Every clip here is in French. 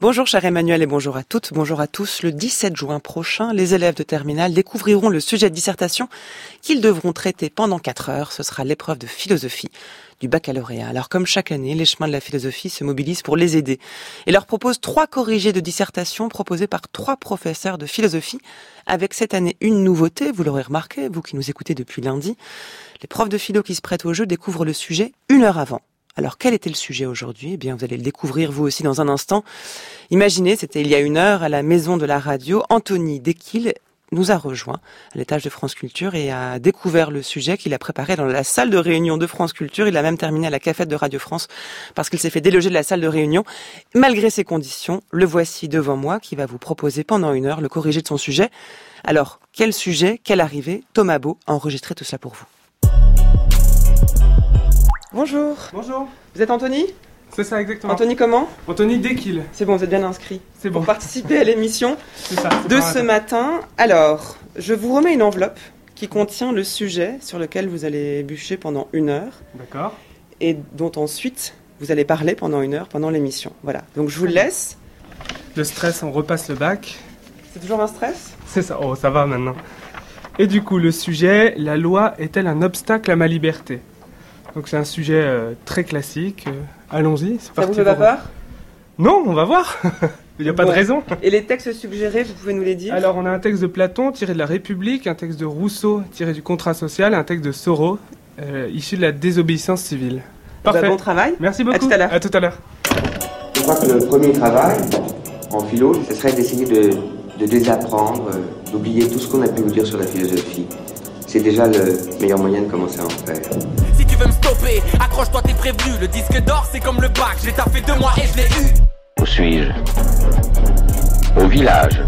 Bonjour cher Emmanuel et bonjour à toutes, bonjour à tous. Le 17 juin prochain, les élèves de terminale découvriront le sujet de dissertation qu'ils devront traiter pendant 4 heures. Ce sera l'épreuve de philosophie du baccalauréat. Alors comme chaque année, les chemins de la philosophie se mobilisent pour les aider et leur proposent trois corrigés de dissertation proposés par trois professeurs de philosophie avec cette année une nouveauté, vous l'aurez remarqué, vous qui nous écoutez depuis lundi. Les profs de philo qui se prêtent au jeu découvrent le sujet une heure avant. Alors quel était le sujet aujourd'hui? Eh bien, vous allez le découvrir vous aussi dans un instant. Imaginez, c'était il y a une heure à la maison de la radio, Anthony Desquil nous a rejoint à l'étage de France Culture et a découvert le sujet qu'il a préparé dans la salle de réunion de France Culture. Il a même terminé à la cafette de Radio France parce qu'il s'est fait déloger de la salle de réunion. Malgré ces conditions, le voici devant moi qui va vous proposer pendant une heure le corrigé de son sujet. Alors, quel sujet, quelle arrivée? Thomas Beau a enregistré tout cela pour vous. Bonjour. Bonjour. Vous êtes Anthony? C'est ça exactement. Anthony comment? Anthony Dekil. C'est bon, vous êtes bien inscrit. C'est bon. Pour participer à l'émission ça. de ce matin. Alors, je vous remets une enveloppe qui contient le sujet sur lequel vous allez bûcher pendant une heure D'accord. et dont ensuite vous allez parler pendant une heure pendant l'émission. Voilà. Donc je vous laisse. Le stress, on repasse le bac. C'est toujours un stress? C'est ça. Oh, ça va maintenant. Et du coup, le sujet, la loi est-elle un obstacle à ma liberté? Donc c'est un sujet euh, très classique. euh, Allons-y. c'est Ça parti vous fait pas peur? Non, on va voir. Il n'y a pas Bon. de raison. Et les textes suggérés, vous pouvez nous les dire? Alors, on a un texte de Platon tiré de la République, un texte de Rousseau tiré du contrat social, un texte de Soro euh, issu de la désobéissance civile. Bah, Parfait. Bon travail. Merci beaucoup. tout à l'heure. À tout à l'heure. Je crois que le premier travail en philo, ce serait d'essayer de, de désapprendre, euh, d'oublier tout ce qu'on a pu vous dire sur la philosophie. C'est déjà le meilleur moyen de commencer à en faire. Veux me stopper, accroche-toi, t'es prévenu. Le disque d'or, c'est comme le bac. J'ai taffé deux mois et je l'ai eu. Où suis-je? Au village.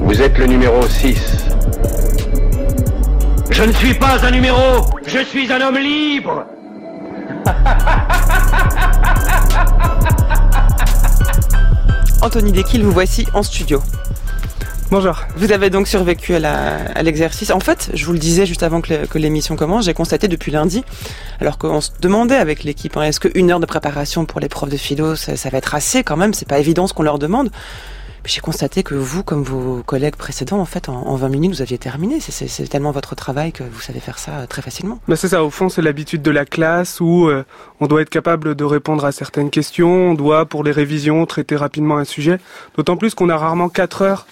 Vous êtes le numéro 6. Je ne suis pas un numéro, je suis un homme libre. Anthony Desquil, vous voici en studio. Bonjour. Vous avez donc survécu à l'exercice. En fait, je vous le disais juste avant que l'émission commence, j'ai constaté depuis lundi, alors qu'on se demandait avec l'équipe, hein, est-ce qu'une heure de préparation pour les profs de philo, ça, ça va être assez quand même? C'est pas évident ce qu'on leur demande. J'ai constaté que vous, comme vos collègues précédents, en fait, en, en 20 minutes, vous aviez terminé. C'est- tellement votre travail que vous savez faire ça euh, très facilement. Bah c'est ça, au fond, c'est l'habitude de la classe où euh, on doit être capable de répondre à certaines questions, on doit, pour les révisions, traiter rapidement un sujet. D'autant plus qu'on a rarement 4 heures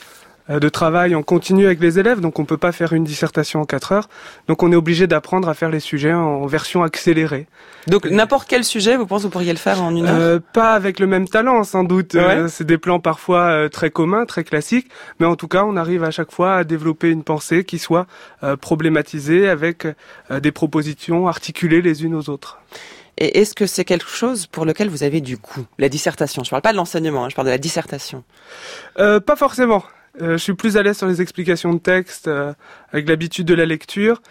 de travail en continu avec les élèves, donc on peut pas faire une dissertation en 4 heures. Donc on est obligé d'apprendre à faire les sujets en version accélérée. Donc n'importe quel sujet, vous pensez que vous pourriez le faire en une heure Euh, pas avec le même talent, sans doute. Ouais. Euh, c'est des plans parfois euh, très communs, très classiques, mais en tout cas, on arrive à chaque fois à développer une pensée qui soit euh, problématisée avec euh, des propositions articulées les unes aux autres. Et est-ce que c'est quelque chose pour lequel vous avez du coup La dissertation. Je parle pas de l'enseignement, hein, je parle de la dissertation. Euh, pas forcément. Euh, je suis plus à l'aise sur les explications de texte, euh, avec l'habitude de la lecture.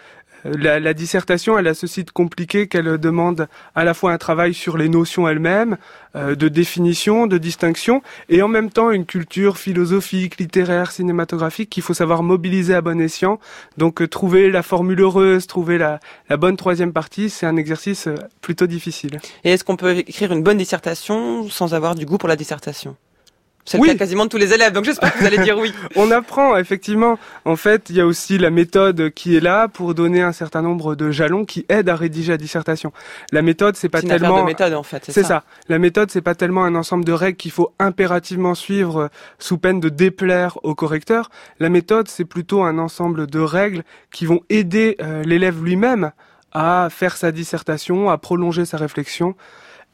Euh, La, la dissertation, elle a ceci de compliqué qu'elle demande à la fois un travail sur les notions elles-mêmes, euh, de définition, de distinction, et en même temps une culture philosophique, littéraire, cinématographique qu'il faut savoir mobiliser à bon escient. Donc trouver la formule heureuse, trouver la, la bonne troisième partie, c'est un exercice plutôt difficile. Et est-ce qu'on peut écrire une bonne dissertation sans avoir du goût pour la dissertation? C'est le Oui. cas quasiment de tous les élèves, donc j'espère que vous allez dire oui. On apprend effectivement. En fait, il y a aussi la méthode qui est là pour donner un certain nombre de jalons qui aident à rédiger la dissertation. La méthode, c'est pas une tellement de méthode en fait, c'est ça. La méthode, c'est pas tellement un ensemble de règles qu'il faut impérativement suivre sous peine de déplaire au correcteur. La méthode, c'est plutôt un ensemble de règles qui vont aider euh, l'élève lui-même à faire sa dissertation, à prolonger sa réflexion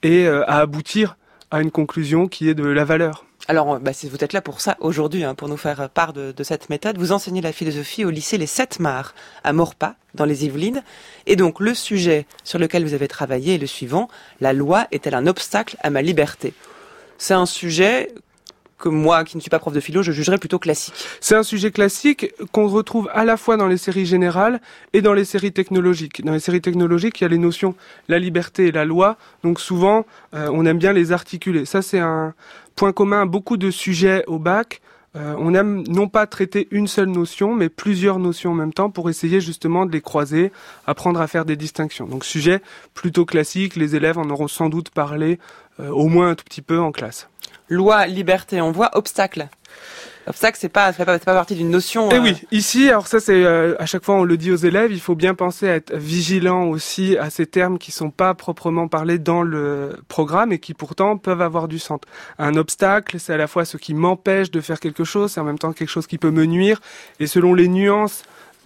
et euh, à aboutir à une conclusion qui est de la valeur. Alors, euh, bah, vous êtes là pour ça aujourd'hui, hein, pour nous faire part de, cette méthode. Vous enseignez la philosophie au lycée Les Sept Mars à Morpas, dans les Yvelines. Et donc, le sujet sur lequel vous avez travaillé est le suivant. La loi est-elle un obstacle à ma liberté? C'est un sujet que moi, qui ne suis pas prof de philo, je jugerais plutôt classique. C'est un sujet classique qu'on retrouve à la fois dans les séries générales et dans les séries technologiques. Dans les séries technologiques, il y a les notions la liberté et la loi, donc souvent euh, on aime bien les articuler. Ça c'est un point commun beaucoup de sujets au bac. Euh, on aime non pas traiter une seule notion, mais plusieurs notions en même temps pour essayer justement de les croiser, apprendre à faire des distinctions. Donc sujet plutôt classique, les élèves en auront sans doute parlé au moins un tout petit peu en classe. Loi, liberté, on obstacle. Obstacle, c'est pas, c'est pas, pas partie d'une notion. Et eh oui, ici, alors ça, c'est à chaque fois on le dit aux élèves, il faut bien penser à être vigilant aussi à ces termes qui sont pas proprement parlés dans le programme et qui pourtant peuvent avoir du sens. Un obstacle, c'est à la fois ce qui m'empêche de faire quelque chose, c'est en même temps quelque chose qui peut me nuire. Et selon les nuances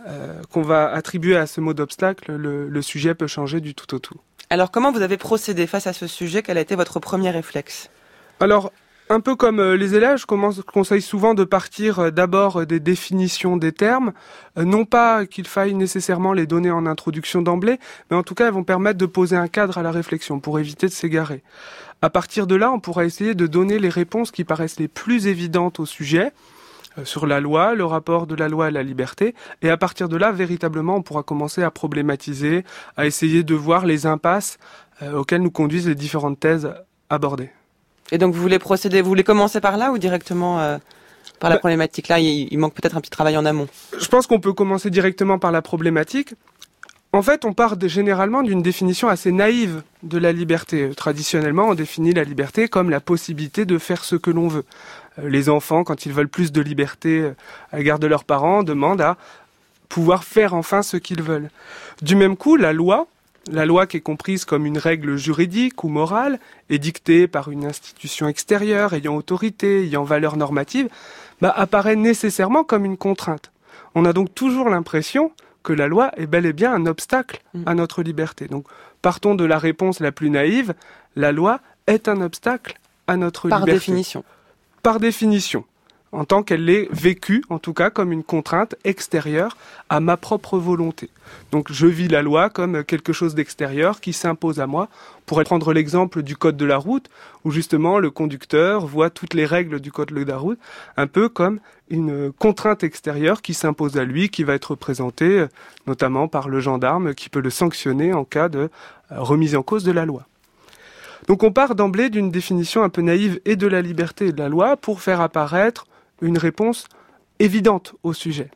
euh, qu'on va attribuer à ce mot d'obstacle, le, sujet peut changer du tout au tout. Alors comment vous avez procédé face à ce sujet? Quel a été votre premier réflexe? Alors, un peu comme euh, les élèves, je conseille souvent de partir euh, d'abord des définitions des termes, non pas qu'il faille nécessairement les donner en introduction d'emblée, mais en tout cas elles vont permettre de poser un cadre à la réflexion pour éviter de s'égarer. À partir de là, on pourra essayer de donner les réponses qui paraissent les plus évidentes au sujet, euh, sur la loi, le rapport de la loi à la liberté, et à partir de là, véritablement, on pourra commencer à problématiser, à essayer de voir les impasses euh, auxquelles nous conduisent les différentes thèses abordées. Et donc vous voulez procéder, vous voulez commencer par là ou directement euh, par la bah problématique? Là, il manque peut-être un petit travail en amont. Je pense qu'on peut commencer directement par la problématique. En fait, on part généralement d'une définition assez naïve de la liberté. Traditionnellement, on définit la liberté comme la possibilité de faire ce que l'on veut. Euh, les enfants, quand ils veulent plus de liberté euh, à l'égard de leurs parents, demandent à pouvoir faire enfin ce qu'ils veulent. Du même coup, la loi, la loi qui est comprise comme une règle juridique ou morale, est dictée par une institution extérieure ayant autorité, ayant valeur normative, bah, apparaît nécessairement comme une contrainte. On a donc toujours l'impression que la loi est bel et bien un obstacle mm. à notre liberté. Donc partons de la réponse la plus naïve, la loi est un obstacle à notre liberté. Par définition. Par définition en tant qu'elle est vécue, en tout cas, comme une contrainte extérieure à ma propre volonté. Donc je vis la loi comme quelque chose d'extérieur qui s'impose à moi. Pour prendre l'exemple du code de la route, où justement le conducteur voit toutes les règles du code de la route, un peu comme une contrainte extérieure qui s'impose à lui, qui va être présentée notamment par le gendarme qui peut le sanctionner en cas de remise en cause de la loi. Donc on part d'emblée d'une définition un peu naïve et de la liberté de la loi pour faire apparaître une réponse évidente au sujet.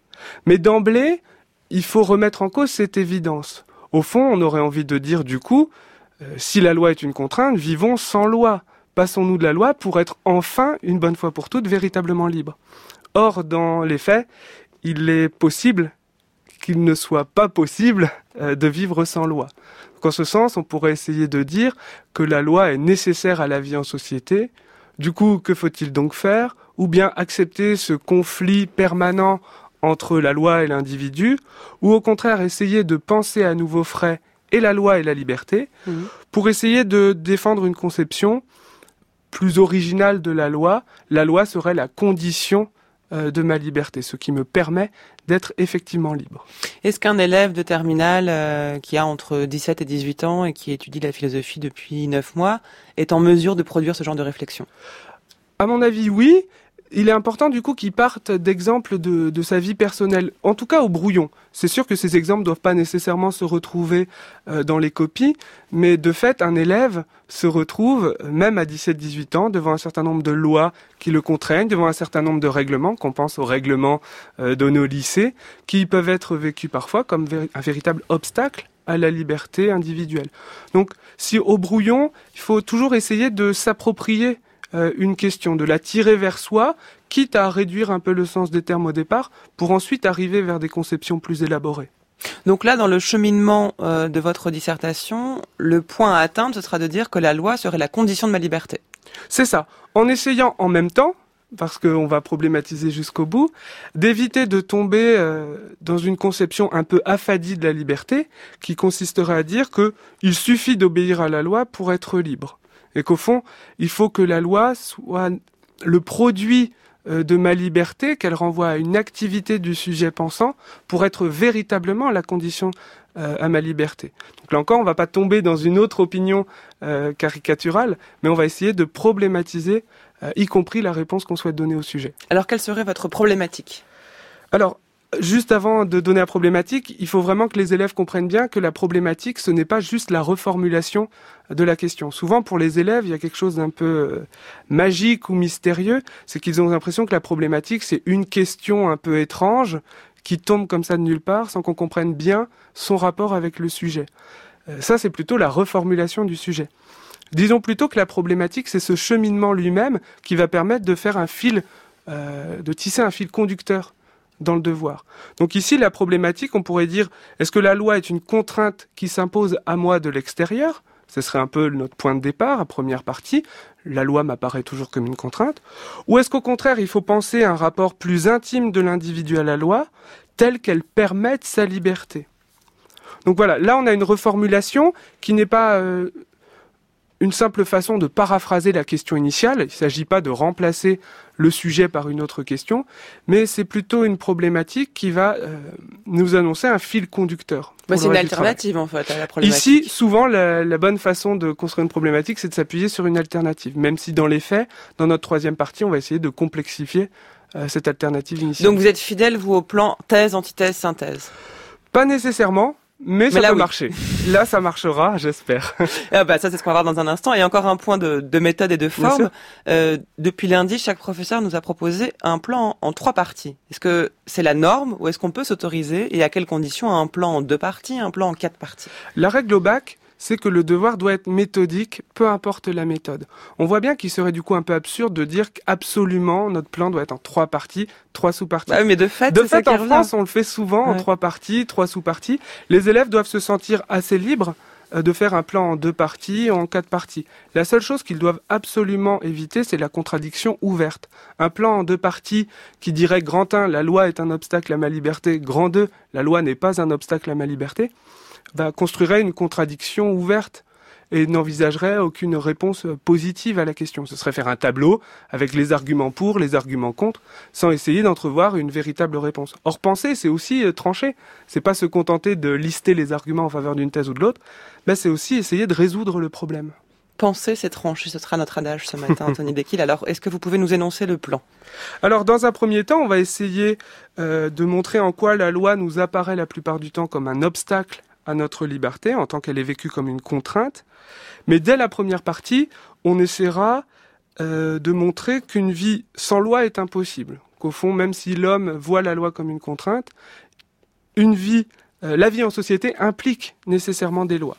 Mais d'emblée, il faut remettre en cause cette évidence. Au fond, on aurait envie de dire du coup, euh, si la loi est une contrainte, vivons sans loi. Passons-nous de la loi pour être enfin, une bonne fois pour toutes, véritablement libres. Or, dans les faits, il est possible qu'il ne soit pas possible euh, de vivre sans loi. en ce sens, on pourrait essayer de dire que la loi est nécessaire à la vie en société. Du coup, que faut-il donc faire? Ou bien accepter ce conflit permanent entre la loi et l'individu, ou au contraire essayer de penser à nouveau frais et la loi et la liberté, mhm. pour essayer de défendre une conception plus originale de la loi. La loi serait la condition euh, de ma liberté, ce qui me permet d'être effectivement libre. Est-ce qu'un élève de terminale euh, qui a entre 17 et 18 ans et qui étudie la philosophie depuis 9 mois est en mesure de produire ce genre de réflexion? À mon avis, oui il est important du coup qu'il parte d'exemples de, sa vie personnelle, en tout cas au brouillon. C'est sûr que ces exemples ne doivent pas nécessairement se retrouver euh, dans les copies, mais de fait, un élève se retrouve, même à 17-18 ans, devant un certain nombre de lois qui le contraignent, devant un certain nombre de règlements, qu'on pense aux règlements euh, donnés au lycée, qui peuvent être vécus parfois comme un véritable obstacle à la liberté individuelle. Donc, si au brouillon, il faut toujours essayer de s'approprier euh, une question, de la tirer vers soi, quitte à réduire un peu le sens des termes au départ, pour ensuite arriver vers des conceptions plus élaborées. Donc là, dans le cheminement euh, de votre dissertation, le point à atteindre, ce sera de dire que la loi serait la condition de ma liberté. C'est ça. En essayant en même temps, parce qu'on va problématiser jusqu'au bout, d'éviter de tomber euh, dans une conception un peu affadie de la liberté, qui consisterait à dire que il suffit d'obéir à la loi pour être libre et qu'au fond, il faut que la loi soit le produit euh, de ma liberté, qu'elle renvoie à une activité du sujet pensant pour être véritablement la condition euh, à ma liberté. Donc là encore, on ne va pas tomber dans une autre opinion euh, caricaturale, mais on va essayer de problématiser, y compris la réponse qu'on souhaite donner au sujet. Alors quelle serait votre problématique? Alors, Juste avant de donner la problématique, il faut vraiment que les élèves comprennent bien que la problématique, ce n'est pas juste la reformulation de la question. Souvent, pour les élèves, il y a quelque chose d'un peu euh, magique ou mystérieux, c'est qu'ils ont l'impression que la problématique, c'est une question un peu étrange qui tombe comme ça de nulle part sans qu'on comprenne bien son rapport avec le sujet. Euh, ça, c'est plutôt la reformulation du sujet. Disons plutôt que la problématique, c'est ce cheminement lui-même qui va permettre de faire un fil, euh, de tisser un fil conducteur dans le devoir. Donc ici, la problématique, on pourrait dire, est-ce que la loi est une contrainte qui s'impose à moi de l'extérieur? Ce serait un peu notre point de départ, à première partie. La loi m'apparaît toujours comme une contrainte. Ou est-ce qu'au contraire, il faut penser à un rapport plus intime de l'individu à la loi, tel qu'elle permette sa liberté? Donc voilà, là on a une reformulation qui n'est pas euh, une simple façon de paraphraser la question initiale. Il ne s'agit pas de remplacer le sujet par une autre question, mais c'est plutôt une problématique qui va euh, nous annoncer un fil conducteur. Bah, c'est une alternative en fait à la problématique. Ici, souvent, la, la bonne façon de construire une problématique, c'est de s'appuyer sur une alternative, même si dans les faits, dans notre troisième partie, on va essayer de complexifier euh, cette alternative initiale. Donc vous êtes fidèle, vous, au plan thèse, antithèse, synthèse? Pas nécessairement, mais, ça peut marcher. Là, ça marchera, j'espère. Ah bah, ça, c'est ce qu'on va voir dans un instant. Et encore un point de, de méthode et de forme. Euh, depuis lundi, chaque professeur nous a proposé un plan en, en trois parties. Est-ce que c'est la norme ou est-ce qu'on peut s'autoriser et à quelles conditions un plan en deux parties, un plan en quatre parties? La règle au bac, c'est que le devoir doit être méthodique, peu importe la méthode. On voit bien qu'il serait du coup un peu absurde de dire qu'absolument notre plan doit être en trois parties, trois sous-parties. Bah mais de fait, de fait en France, on le fait souvent en trois parties, trois sous-parties. Les élèves doivent se sentir assez libres euh, de faire un plan en deux parties, en quatre parties. La seule chose qu'ils doivent absolument éviter, c'est la contradiction ouverte. Un plan en deux parties qui dirait grand 1, la loi est un obstacle à ma liberté, grand 2, la loi n'est pas un obstacle à ma liberté, construirait une contradiction ouverte et n'envisagerait aucune réponse positive à la question. Ce serait faire un tableau avec les arguments pour, les arguments contre, sans essayer d'entrevoir une véritable réponse. Or, penser, c'est aussi euh, trancher. C'est pas se contenter de lister les arguments en faveur d'une thèse ou de l'autre, mais c'est aussi essayer de résoudre le problème. Penser, c'est trancher. Ce sera notre adage ce matin, Anthony Dequille. Alors, est-ce que vous pouvez nous énoncer le plan? Alors, dans un premier temps, on va essayer euh, de montrer en quoi la loi nous apparaît la plupart du temps comme un obstacle à notre liberté en tant qu'elle est vécue comme une contrainte. Mais dès la première partie, on essaiera euh, de montrer qu'une vie sans loi est impossible. Qu'au fond, même si l'homme voit la loi comme une contrainte, une vie, euh, la vie en société implique nécessairement des lois.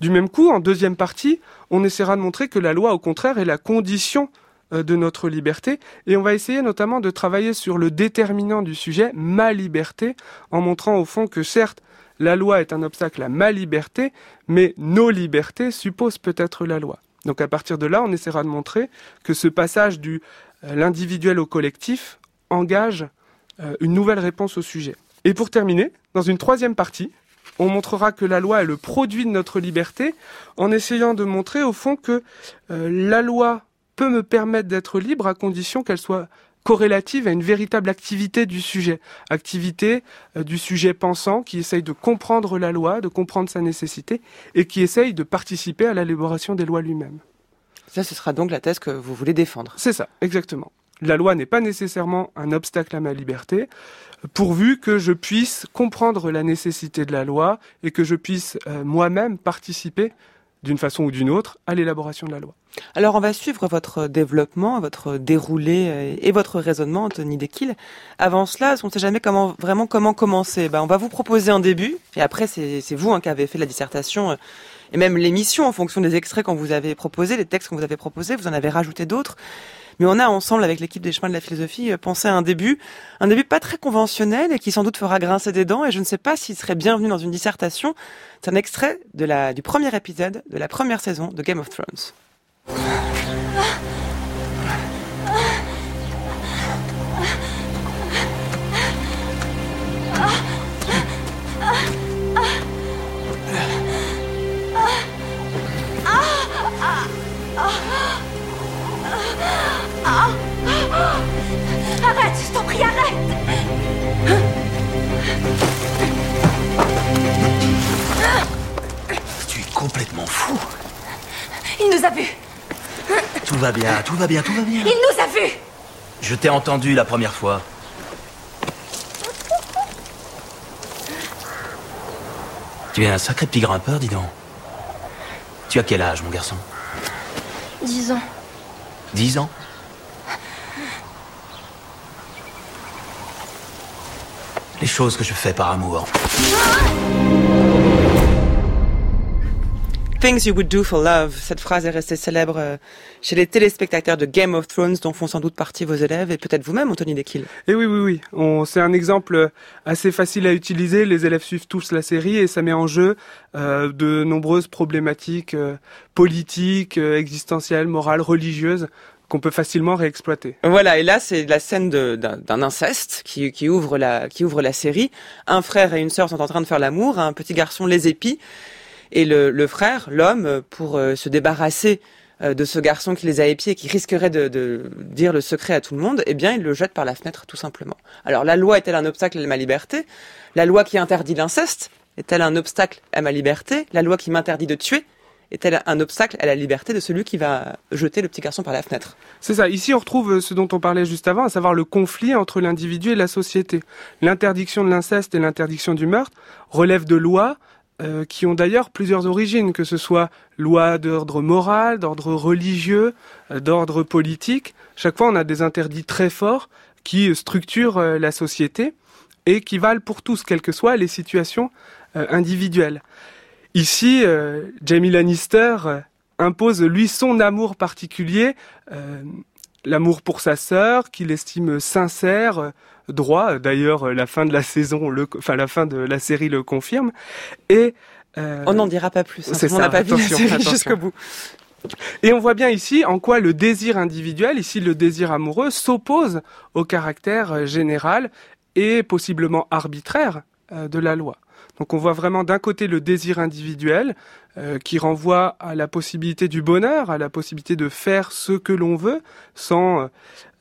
Du même coup, en deuxième partie, on essaiera de montrer que la loi, au contraire, est la condition euh, de notre liberté et on va essayer notamment de travailler sur le déterminant du sujet, ma liberté, en montrant au fond que certes, la loi est un obstacle à ma liberté, mais nos libertés supposent peut-être la loi. Donc à partir de là, on essaiera de montrer que ce passage du euh, l'individuel au collectif engage euh, une nouvelle réponse au sujet. Et pour terminer, dans une troisième partie, on montrera que la loi est le produit de notre liberté en essayant de montrer au fond que euh, la loi peut me permettre d'être libre à condition qu'elle soit corrélative à une véritable activité du sujet, activité euh, du sujet pensant qui essaye de comprendre la loi, de comprendre sa nécessité et qui essaye de participer à l'élaboration des lois lui-même. Ça, ce sera donc la thèse que vous voulez défendre. C'est ça, exactement. La loi n'est pas nécessairement un obstacle à ma liberté, pourvu que je puisse comprendre la nécessité de la loi et que je puisse euh, moi-même participer d'une façon ou d'une autre à l'élaboration de la loi. Alors on va suivre votre développement, votre déroulé euh, et votre raisonnement, Anthony Dequille. Avant cela, on ne sait jamais comment vraiment comment commencer. Ben, on va vous proposer un début, et après c'est vous hein, qui avez fait la dissertation euh, et même l'émission en fonction des extraits qu'on vous avez proposés, les textes qu'on vous avez proposés, vous en avez rajouté d'autres. Mais on a ensemble, avec l'équipe des chemins de la philosophie, euh, pensé à un début, un début pas très conventionnel et qui sans doute fera grincer des dents. Et je ne sais pas s'il serait bienvenu dans une dissertation. C'est un extrait de la, du premier épisode de la première saison de Game of Thrones. Arrête Tu es complètement fou. Il nous a vus Tout va bien, tout va bien, tout va bien. Il nous a vus Je t'ai entendu la première fois. Tu es un sacré petit grimpeur, dis donc. Tu as quel âge, mon garçon? Dix ans. Dix ans? Les choses que je fais par amour. Things You Would Do for Love. Cette phrase est restée célèbre euh, chez les téléspectateurs de Game of Thrones, dont font sans doute partie vos élèves et peut-être vous-même, Anthony Dekill. Et eh oui, oui, oui. On, c'est un exemple assez facile à utiliser. Les élèves suivent tous la série et ça met en jeu euh, de nombreuses problématiques euh, politiques, euh, existentielles, morales, religieuses qu'on peut facilement réexploiter. Voilà, et là c'est la scène d'un inceste qui, ouvre la, qui ouvre la série. Un frère et une sœur sont en train de faire l'amour, un petit garçon les épie. Et le, frère, l'homme, pour euh, se débarrasser euh, de ce garçon qui les a épiés et qui risquerait de, dire le secret à tout le monde, eh bien, il le jette par la fenêtre, tout simplement. Alors, la loi est-elle un obstacle à ma liberté? La loi qui interdit l'inceste est-elle un obstacle à ma liberté? La loi qui m'interdit de tuer est-elle un obstacle à la liberté de celui qui va jeter le petit garçon par la fenêtre C'est ça. Ici, on retrouve euh, ce dont on parlait juste avant, à savoir le conflit entre l'individu et la société. L'interdiction de l'inceste et l'interdiction du meurtre relèvent de lois euh, qui ont d'ailleurs plusieurs origines, que ce soit loi d'ordre moral, d'ordre religieux, euh, d'ordre politique. Chaque fois, on a des interdits très forts qui structurent la société et qui valent pour tous, quelles que soient les situations individuelles. Ici, Jamie Lannister impose lui son amour particulier, l'amour pour sa sœur, qu'il estime sincère, droit. D'ailleurs, la fin de la saison, le, enfin la fin de la série le confirme. Et euh, on n'en dira pas plus. Hein, on n'a pas vu la série jusqu'au bout. Et on voit bien ici en quoi le désir individuel, ici le désir amoureux, s'oppose au caractère euh, général et possiblement arbitraire euh, de la loi. Donc on voit vraiment d'un côté le désir individuel euh, qui renvoie à la possibilité du bonheur, à la possibilité de faire ce que l'on veut sans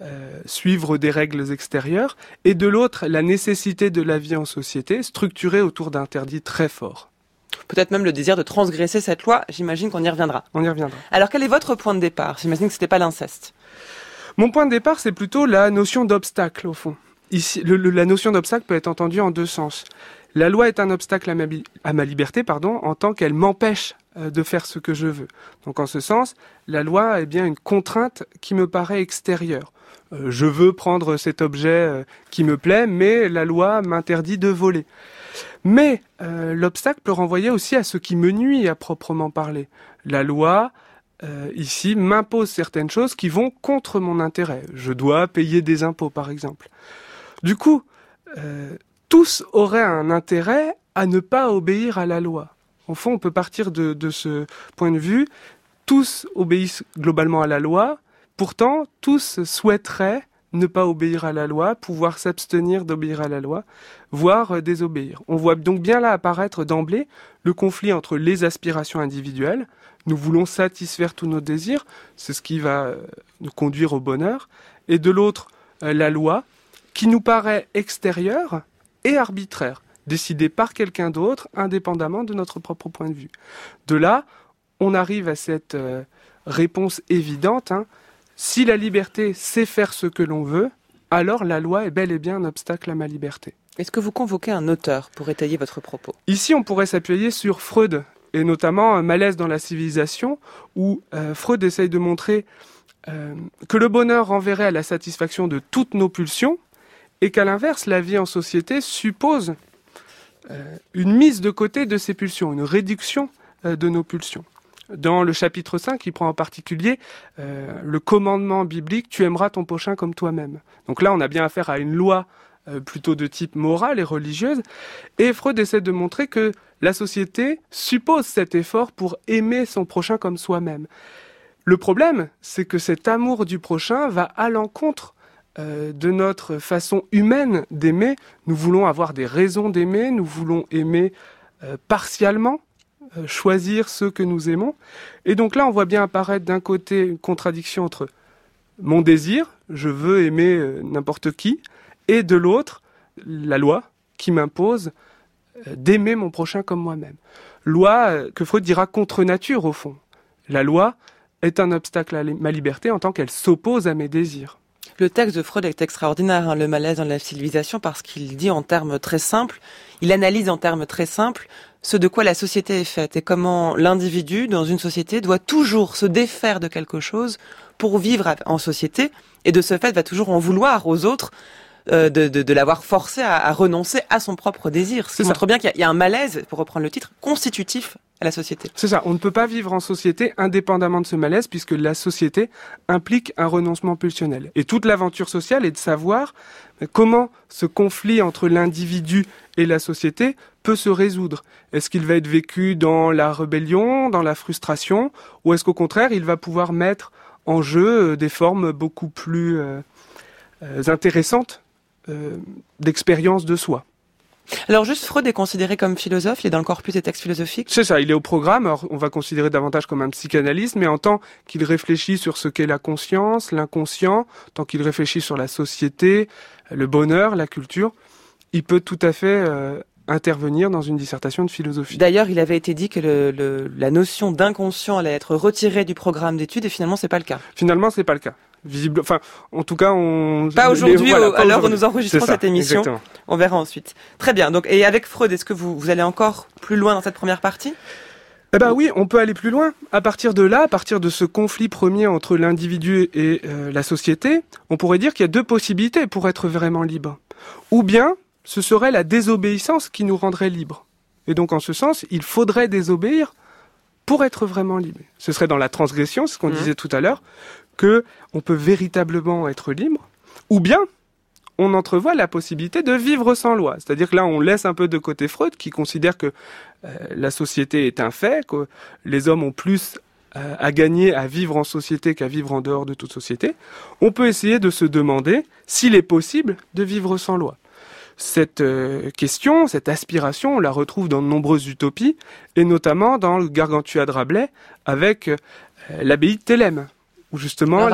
euh, suivre des règles extérieures, et de l'autre la nécessité de la vie en société structurée autour d'interdits très forts. Peut-être même le désir de transgresser cette loi, j'imagine qu'on y reviendra. On y reviendra. Alors quel est votre point de départ? J'imagine que ce n'était pas l'inceste. Mon point de départ, c'est plutôt la notion d'obstacle, au fond. Ici, la notion d'obstacle peut être entendue en deux sens. La loi est un obstacle à ma, liberté, pardon, en tant qu'elle m'empêche euh, de faire ce que je veux. Donc en ce sens, la loi est bien une contrainte qui me paraît extérieure. Euh, je veux prendre cet objet euh, qui me plaît, mais la loi m'interdit de voler. Mais l'obstacle peut renvoyer aussi à ce qui me nuit à proprement parler. La loi, ici, m'impose certaines choses qui vont contre mon intérêt. Je dois payer des impôts, par exemple. Du coup, tous auraient un intérêt à ne pas obéir à la loi. En fond, on peut partir de, ce point de vue. Tous obéissent globalement à la loi. Pourtant, tous souhaiteraient ne pas obéir à la loi, pouvoir s'abstenir d'obéir à la loi, voire désobéir. On voit donc bien là apparaître d'emblée le conflit entre les aspirations individuelles, nous voulons satisfaire tous nos désirs, c'est ce qui va nous conduire au bonheur, et de l'autre, euh, la loi, qui nous paraît extérieure, et arbitraire, décidé par quelqu'un d'autre, indépendamment de notre propre point de vue. De là, on arrive à cette euh, réponse évidente. Hein. Si la liberté sait faire ce que l'on veut, alors la loi est bel et bien un obstacle à ma liberté. Est-ce que vous convoquez un auteur pour étayer votre propos? Ici, on pourrait s'appuyer sur Freud, et notamment Malaise dans la civilisation, où euh, Freud essaye de montrer euh, que le bonheur renverrait à la satisfaction de toutes nos pulsions, et qu'à l'inverse, la vie en société suppose euh, une mise de côté de ces pulsions, une réduction euh, de nos pulsions. Dans le chapitre 5, il prend en particulier euh, le commandement biblique Tu aimeras ton prochain comme toi-même. Donc là, on a bien affaire à une loi plutôt de type moral et religieuse. Et Freud essaie de montrer que la société suppose cet effort pour aimer son prochain comme soi-même. Le problème, c'est que cet amour du prochain va à l'encontre euh, de notre façon humaine d'aimer. Nous voulons avoir des raisons d'aimer, nous voulons aimer euh, partiellement, euh, choisir ceux que nous aimons. Et donc là, on voit bien apparaître d'un côté une contradiction entre mon désir, je veux aimer n'importe qui, et de l'autre, la loi qui m'impose d'aimer mon prochain comme moi-même. Loi que Freud dira contre nature au fond. La loi est un obstacle à ma liberté en tant qu'elle s'oppose à mes désirs. Le texte de Freud est extraordinaire, hein, le malaise dans la civilisation, parce qu'il dit en termes très simples, il analyse en termes très simples ce de quoi la société est faite et comment l'individu dans une société doit toujours se défaire de quelque chose pour vivre en société et de ce fait va toujours en vouloir aux autres euh, de, de, de l'avoir forcé à, à, renoncer à son propre désir. Ce qui montre bien qu'il y, y, a un malaise, pour reprendre le titre, constitutif C'est ça, on ne peut pas vivre en société indépendamment de ce malaise puisque la société implique un renoncement pulsionnel. Et toute l'aventure sociale est de savoir comment ce conflit entre l'individu et la société peut se résoudre. Est-ce qu'il va être vécu dans la rébellion, dans la frustration, ou est-ce qu'au contraire il va pouvoir mettre en jeu euh, des formes beaucoup plus euh, euh, intéressantes d'expérience de soi? Alors juste Freud est considéré comme philosophe, il est dans le corpus des textes philosophiques. C'est ça, il est au programme. Alors, on va considérer davantage comme un psychanalyste, mais en tant qu'il réfléchit sur ce qu'est la conscience, l'inconscient, tant qu'il réfléchit sur la société, le bonheur, la culture, il peut tout à fait euh, intervenir dans une dissertation de philosophie. D'ailleurs, il avait été dit que le, la notion d'inconscient allait être retirée du programme d'études, et finalement, c'est pas le cas. Finalement, c'est pas le cas visible. Enfin, en tout cas, on. Pas aujourd'hui, à l'heure où nous enregistrons cette émission. On verra ensuite. Très bien. Donc, et avec Freud, est-ce que vous, vous allez encore plus loin dans cette première partie? Eh ben oui, on peut aller plus loin. À partir de là, à partir de ce conflit premier entre l'individu et euh, la société, on pourrait dire qu'il y a deux possibilités pour être vraiment libre. Ou bien, ce serait la désobéissance qui nous rendrait libres. Et donc, en ce sens, il faudrait désobéir pour être vraiment libre. Ce serait dans la transgression, ce qu'on mmh. disait tout à l'heure, que on peut véritablement être libre, ou bien on entrevoit la possibilité de vivre sans loi. C'est-à-dire que là, on laisse un peu de côté Freud, qui considère que euh, la société est un fait, que les hommes ont plus euh, à gagner à vivre en société qu'à vivre en dehors de toute société. On peut essayer de se demander s'il est possible de vivre sans loi. Cette euh, question, cette aspiration, on la retrouve dans de nombreuses utopies, et notamment dans le Gargantua de Rabelais, avec l'abbaye de Thélème où justement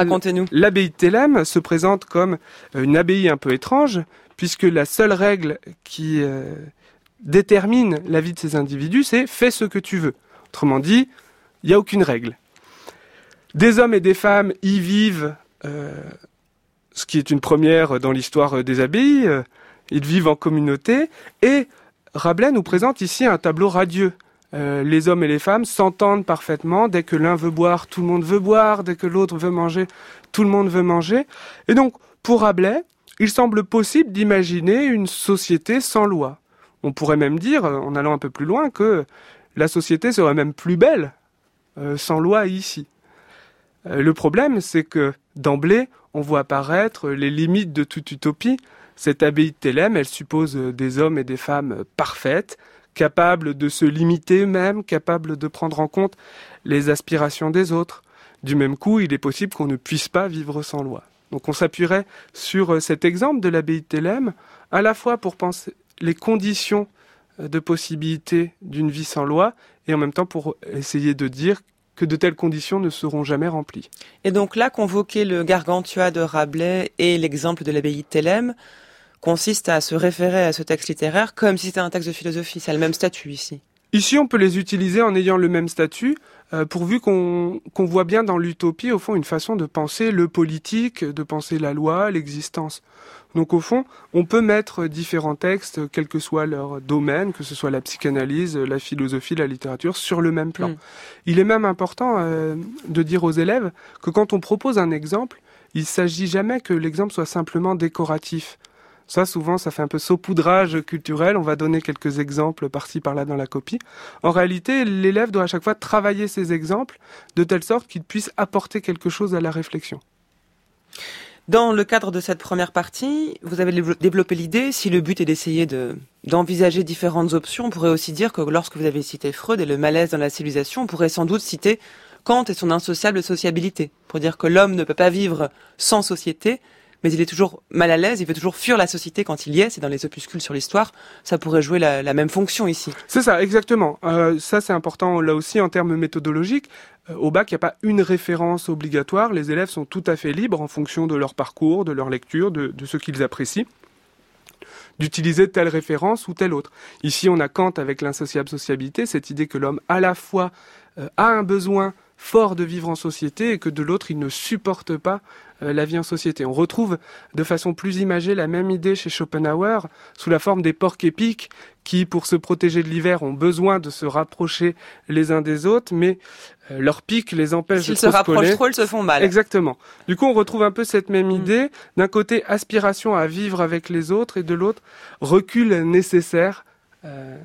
l'abbaye de Thélème se présente comme euh, une abbaye un peu étrange, puisque la seule règle qui euh, détermine la vie de ces individus, c'est fais ce que tu veux. Autrement dit, il n'y a aucune règle. Des hommes et des femmes y vivent, euh, ce qui est une première dans l'histoire des abbayes, ils vivent en communauté, et Rabelais nous présente ici un tableau radieux euh, les hommes et les femmes s'entendent parfaitement. Dès que l'un veut boire, tout le monde veut boire. Dès que l'autre veut manger, tout le monde veut manger. Et donc, pour Rabelais, il semble possible d'imaginer une société sans loi. On pourrait même dire, euh, en allant un peu plus loin, que la société serait même plus belle euh, sans loi ici. le problème, c'est que d'emblée, on voit apparaître les limites de toute utopie. Cette abbaye de Thélème, elle suppose des hommes et des femmes parfaites, capable de se limiter même, capable de prendre en compte les aspirations des autres. Du même coup, il est possible qu'on ne puisse pas vivre sans loi. Donc on s'appuierait sur euh, cet exemple de l'abbaye de Thélème, à la fois pour penser les conditions euh, de possibilité d'une vie sans loi, et en même temps pour essayer de dire que de telles conditions ne seront jamais remplies. Et donc là, convoquer le Gargantua de Rabelais et l'exemple de l'abbaye de Thélème, consiste à se référer à ce texte littéraire comme si c'était un texte de philosophie. C'est le même statut ici. Ici, on peut les utiliser en ayant le même statut, euh, pourvu qu'on voit bien dans l'utopie, au fond, une façon de penser le politique, de penser la loi, l'existence. Donc, au fond, on peut mettre différents textes, quel que soit leur domaine, que ce soit la psychanalyse, la philosophie, la littérature, sur le même plan. Mm. Il est même important euh, de dire aux élèves que quand on propose un exemple, il s'agit jamais que l'exemple soit simplement décoratif. Ça, souvent, ça fait un peu saupoudrage culturel. On va donner quelques exemples par-ci, par-là dans la copie. En réalité, l'élève doit à chaque fois travailler ces exemples de telle sorte qu'il puisse apporter quelque chose à la réflexion. Dans le cadre de cette première partie, vous avez développé l'idée, si le but est d'essayer de, d'envisager différentes options, on pourrait aussi dire que lorsque vous avez cité Freud et le malaise dans la civilisation, on pourrait sans doute citer Kant et son insociable sociabilité, pour dire que l'homme ne peut pas vivre sans société, mais il est toujours mal à l'aise, il veut toujours fuir la société quand il y est, c'est dans les opuscules sur l'histoire, ça pourrait jouer la, même fonction ici. C'est ça, exactement. Euh, ça c'est important là aussi en termes méthodologiques. Euh, au bac, il n'y a pas une référence obligatoire, les élèves sont tout à fait libres en fonction de leur parcours, de leur lecture, de, ce qu'ils apprécient d'utiliser telle référence ou telle autre. Ici, on a Kant avec l'insociable sociabilité, cette idée que l'homme à la fois euh, a un besoin fort de vivre en société et que de l'autre, il ne supporte pas euh, la vie en société. On retrouve de façon plus imagée la même idée chez Schopenhauer sous la forme des porcs épiques qui, pour se protéger de l'hiver, ont besoin de se rapprocher les uns des autres, mais euh, leur pic les empêche de se rapprochent trop, ils se font mal. Exactement. Du coup, on retrouve un peu cette même mm. idée. D'un côté, aspiration à vivre avec les autres, et de l'autre, recul nécessaire. Euh,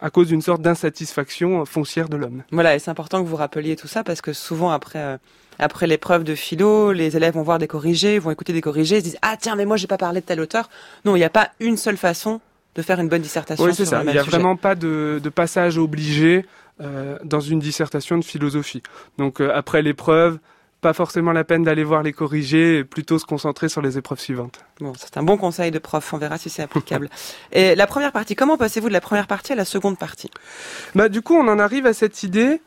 à cause d'une sorte d'insatisfaction foncière de l'homme. Voilà, et c'est important que vous rappeliez tout ça parce que souvent après euh, après l'épreuve de philo, les élèves vont voir des corrigés, vont écouter des corrigés, ils se disent ah tiens mais moi j'ai pas parlé de tel auteur. Non, il n'y a pas une seule façon de faire une bonne dissertation. Oui, c'est ça. Il n'y a sujet. vraiment pas de, de passage obligé euh, dans une dissertation de philosophie. Donc euh, après l'épreuve, pas forcément la peine d'aller voir les corrigés, et plutôt se concentrer sur les épreuves suivantes. Bon, c'est un bon conseil de prof. On verra si c'est applicable. et la première partie, comment passez-vous de la première partie à la seconde partie? Bah, du coup, on en arrive à cette idée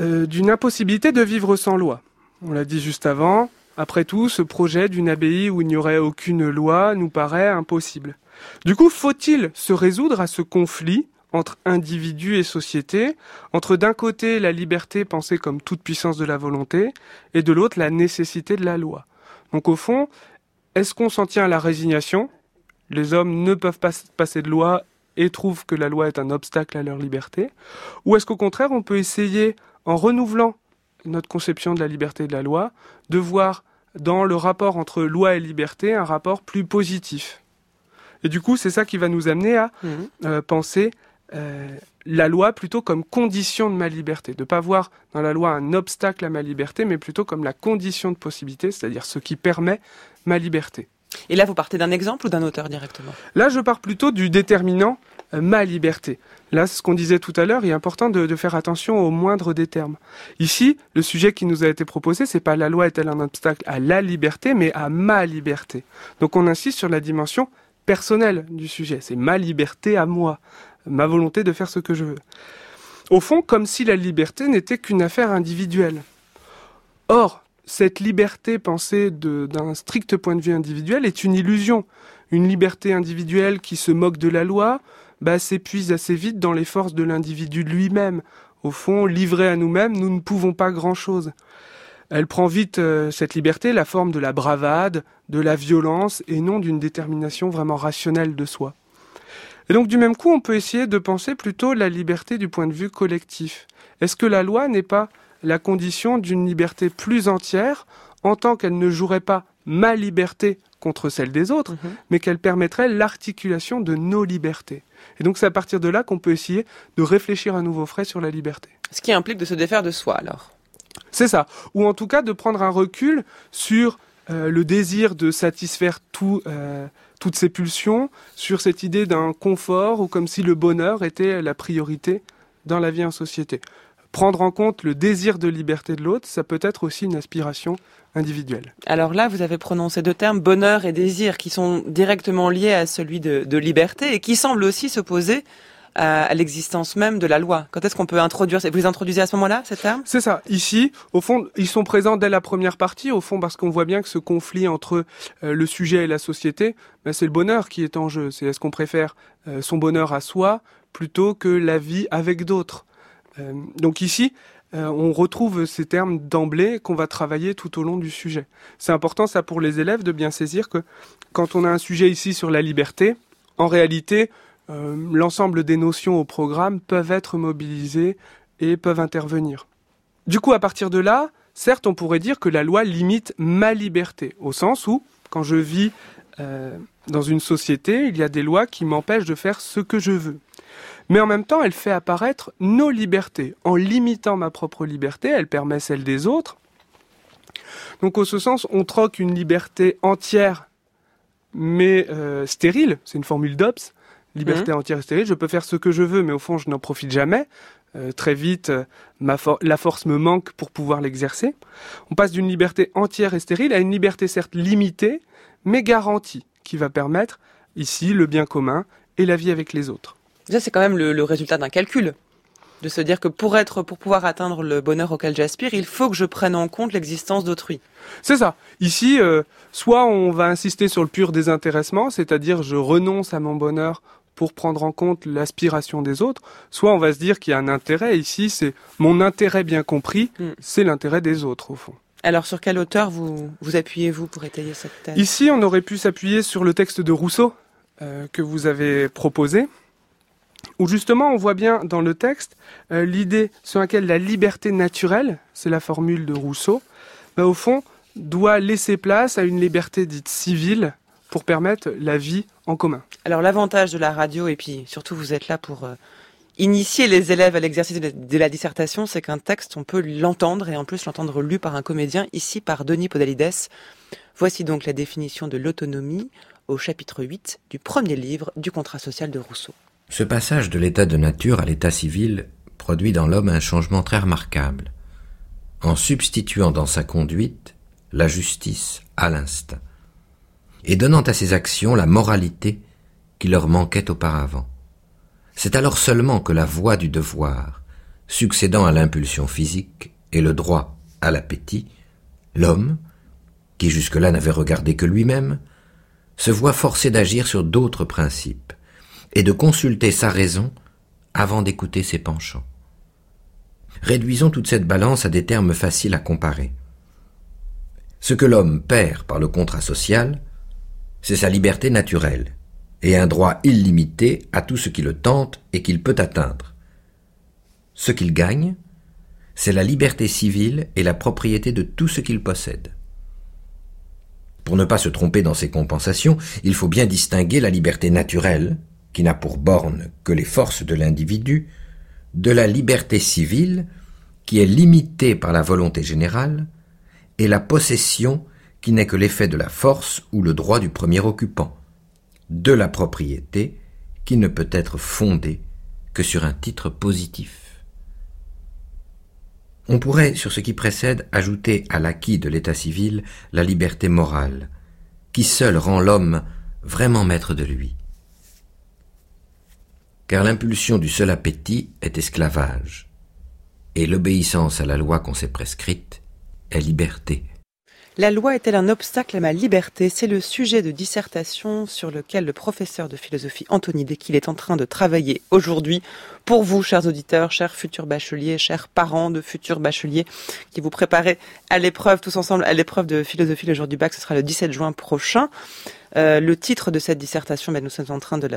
euh, d'une impossibilité de vivre sans loi. On l'a dit juste avant. Après tout, ce projet d'une abbaye où il n'y aurait aucune loi nous paraît impossible. Du coup, faut-il se résoudre à ce conflit entre individu et société, entre d'un côté la liberté pensée comme toute puissance de la volonté, et de l'autre la nécessité de la loi. Donc au fond, est-ce qu'on s'en tient à la résignation? Les hommes ne peuvent pas passer de loi et trouvent que la loi est un obstacle à leur liberté Ou est-ce qu'au contraire, on peut essayer, en renouvelant notre conception de la liberté et de la loi, de voir dans le rapport entre loi et liberté un rapport plus positif? Et du coup, c'est ça qui va nous amener à Mhm. euh, penser euh, la loi plutôt comme condition de ma liberté, de pas voir dans la loi un obstacle à ma liberté, mais plutôt comme la condition de possibilité, c'est-à-dire ce qui permet ma liberté. Et là, vous partez d'un exemple ou d'un auteur directement? Là, je pars plutôt du déterminant euh, ma liberté. Là, ce qu'on disait tout à l'heure, il est important de, de faire attention au moindre des termes. Ici, le sujet qui nous a été proposé, c'est pas la loi est-elle un obstacle à la liberté, mais à ma liberté. Donc on insiste sur la dimension personnelle du sujet. C'est ma liberté à moi, ma volonté de faire ce que je veux. Au fond, comme si la liberté n'était qu'une affaire individuelle. Or, cette liberté pensée d'un strict point de vue individuel est une illusion. Une liberté individuelle qui se moque de la loi bah, s'épuise assez vite dans les forces de l'individu lui-même. Au fond, livré à nous-mêmes, nous ne pouvons pas grand-chose. Elle prend vite, euh, cette liberté, la forme de la bravade, de la violence, et non d'une détermination vraiment rationnelle de soi. Et donc du même coup, on peut essayer de penser plutôt la liberté du point de vue collectif. Est-ce que la loi n'est pas la condition d'une liberté plus entière, en tant qu'elle ne jouerait pas ma liberté contre celle des autres, Mhm. mais qu'elle permettrait l'articulation de nos libertés? Et donc c'est à partir de là qu'on peut essayer de réfléchir à nouveau frais sur la liberté. Ce qui implique de se défaire de soi, alors. C'est ça. Ou en tout cas de prendre un recul sur euh, le désir de satisfaire tout, euh, toutes ses pulsions, sur cette idée d'un confort ou comme si le bonheur était la priorité dans la vie en société. Prendre en compte le désir de liberté de l'autre, ça peut être aussi une aspiration individuelle. Alors là, vous avez prononcé deux termes, bonheur et désir, qui sont directement liés à celui de, de liberté et qui semblent aussi s'opposer à, l'existence même de la loi. Quand est-ce qu'on peut introduire, vous les introduisez à ce moment-là, ces termes C'est ça. Ici, au fond, ils sont présents dès la première partie, au fond, parce qu'on voit bien que ce conflit entre euh, le sujet et la société, ben, c'est le bonheur qui est en jeu. C'est est-ce qu'on préfère euh, son bonheur à soi plutôt que la vie avec d'autres. Euh, donc ici, on retrouve ces termes d'emblée qu'on va travailler tout au long du sujet. C'est important, ça, pour les élèves, de bien saisir que quand on a un sujet ici sur la liberté, en réalité, l'ensemble des notions au programme peuvent être mobilisées et peuvent intervenir. Du coup, à partir de là, certes, on pourrait dire que la loi limite ma liberté, au sens où, quand je vis euh, dans une société, il y a des lois qui m'empêchent de faire ce que je veux. Mais en même temps, elle fait apparaître nos libertés. En limitant ma propre liberté, elle permet celle des autres. Donc, au ce sens, on troque une liberté entière, mais euh, stérile, c'est une formule d'Hobbes, liberté entière et stérile, je peux faire ce que je veux, mais au fond, je n'en profite jamais. Euh, très vite, euh, ma for- la force me manque pour pouvoir l'exercer. On passe d'une liberté entière et stérile à une liberté certes limitée, mais garantie, qui va permettre ici le bien commun et la vie avec les autres. Ça, c'est quand même le, le résultat d'un calcul. De se dire que pour être, pour pouvoir atteindre le bonheur auquel j'aspire, il faut que je prenne en compte l'existence d'autrui. C'est ça. Ici, euh, soit on va insister sur le pur désintéressement, c'est-à-dire je renonce à mon bonheur pour prendre en compte l'aspiration des autres, soit on va se dire qu'il y a un intérêt. Ici, c'est mon intérêt bien compris, Mm. c'est l'intérêt des autres au fond. Alors, sur quel auteur vous, vous appuyez-vous pour étayer cette thèse? Ici, on aurait pu s'appuyer sur le texte de Rousseau euh, que vous avez proposé, où justement on voit bien dans le texte euh, l'idée sur laquelle la liberté naturelle, c'est la formule de Rousseau, bah, au fond doit laisser place à une liberté dite civile pour permettre la vie en commun. Alors l'avantage de la radio, et puis surtout vous êtes là pour euh, initier les élèves à l'exercice de, la dissertation, c'est qu'un texte, on peut l'entendre et en plus l'entendre lu par un comédien, ici par Denis Podalides. Voici donc la définition de l'autonomie au chapitre 8 du premier livre du contrat social de Rousseau. Ce passage de l'état de nature à l'état civil produit dans l'homme un changement très remarquable, en substituant dans sa conduite la justice à l'instinct, et donnant à ses actions la moralité qui leur manquait auparavant. C'est alors seulement que la voie du devoir, succédant à l'impulsion physique et le droit à l'appétit, l'homme, qui jusque-là n'avait regardé que lui-même, se voit forcé d'agir sur d'autres principes et de consulter sa raison avant d'écouter ses penchants. Réduisons toute cette balance à des termes faciles à comparer. Ce que l'homme perd par le contrat social, c'est sa liberté naturelle, et un droit illimité à tout ce qui le tente et qu'il peut atteindre. Ce qu'il gagne, c'est la liberté civile et la propriété de tout ce qu'il possède. Pour ne pas se tromper dans ses compensations, il faut bien distinguer la liberté naturelle, qui n'a pour borne que les forces de l'individu, de la liberté civile, qui est limitée par la volonté générale, et la possession, qui n'est que l'effet de la force ou le droit du premier occupant de la propriété qui ne peut être fondée que sur un titre positif. On pourrait, sur ce qui précède, ajouter à l'acquis de l'état civil la liberté morale, qui seule rend l'homme vraiment maître de lui. Car l'impulsion du seul appétit est esclavage, et l'obéissance à la loi qu'on s'est prescrite est liberté. La loi est-elle un obstacle à ma liberté? C'est le sujet de dissertation sur lequel le professeur de philosophie Anthony Dequille est en train de travailler aujourd'hui pour vous, chers auditeurs, chers futurs bacheliers, chers parents de futurs bacheliers qui vous préparez à l'épreuve tous ensemble à l'épreuve de philosophie le jour du bac. Ce sera le 17 juin prochain. Euh, le titre de cette dissertation, ben, nous sommes en train de,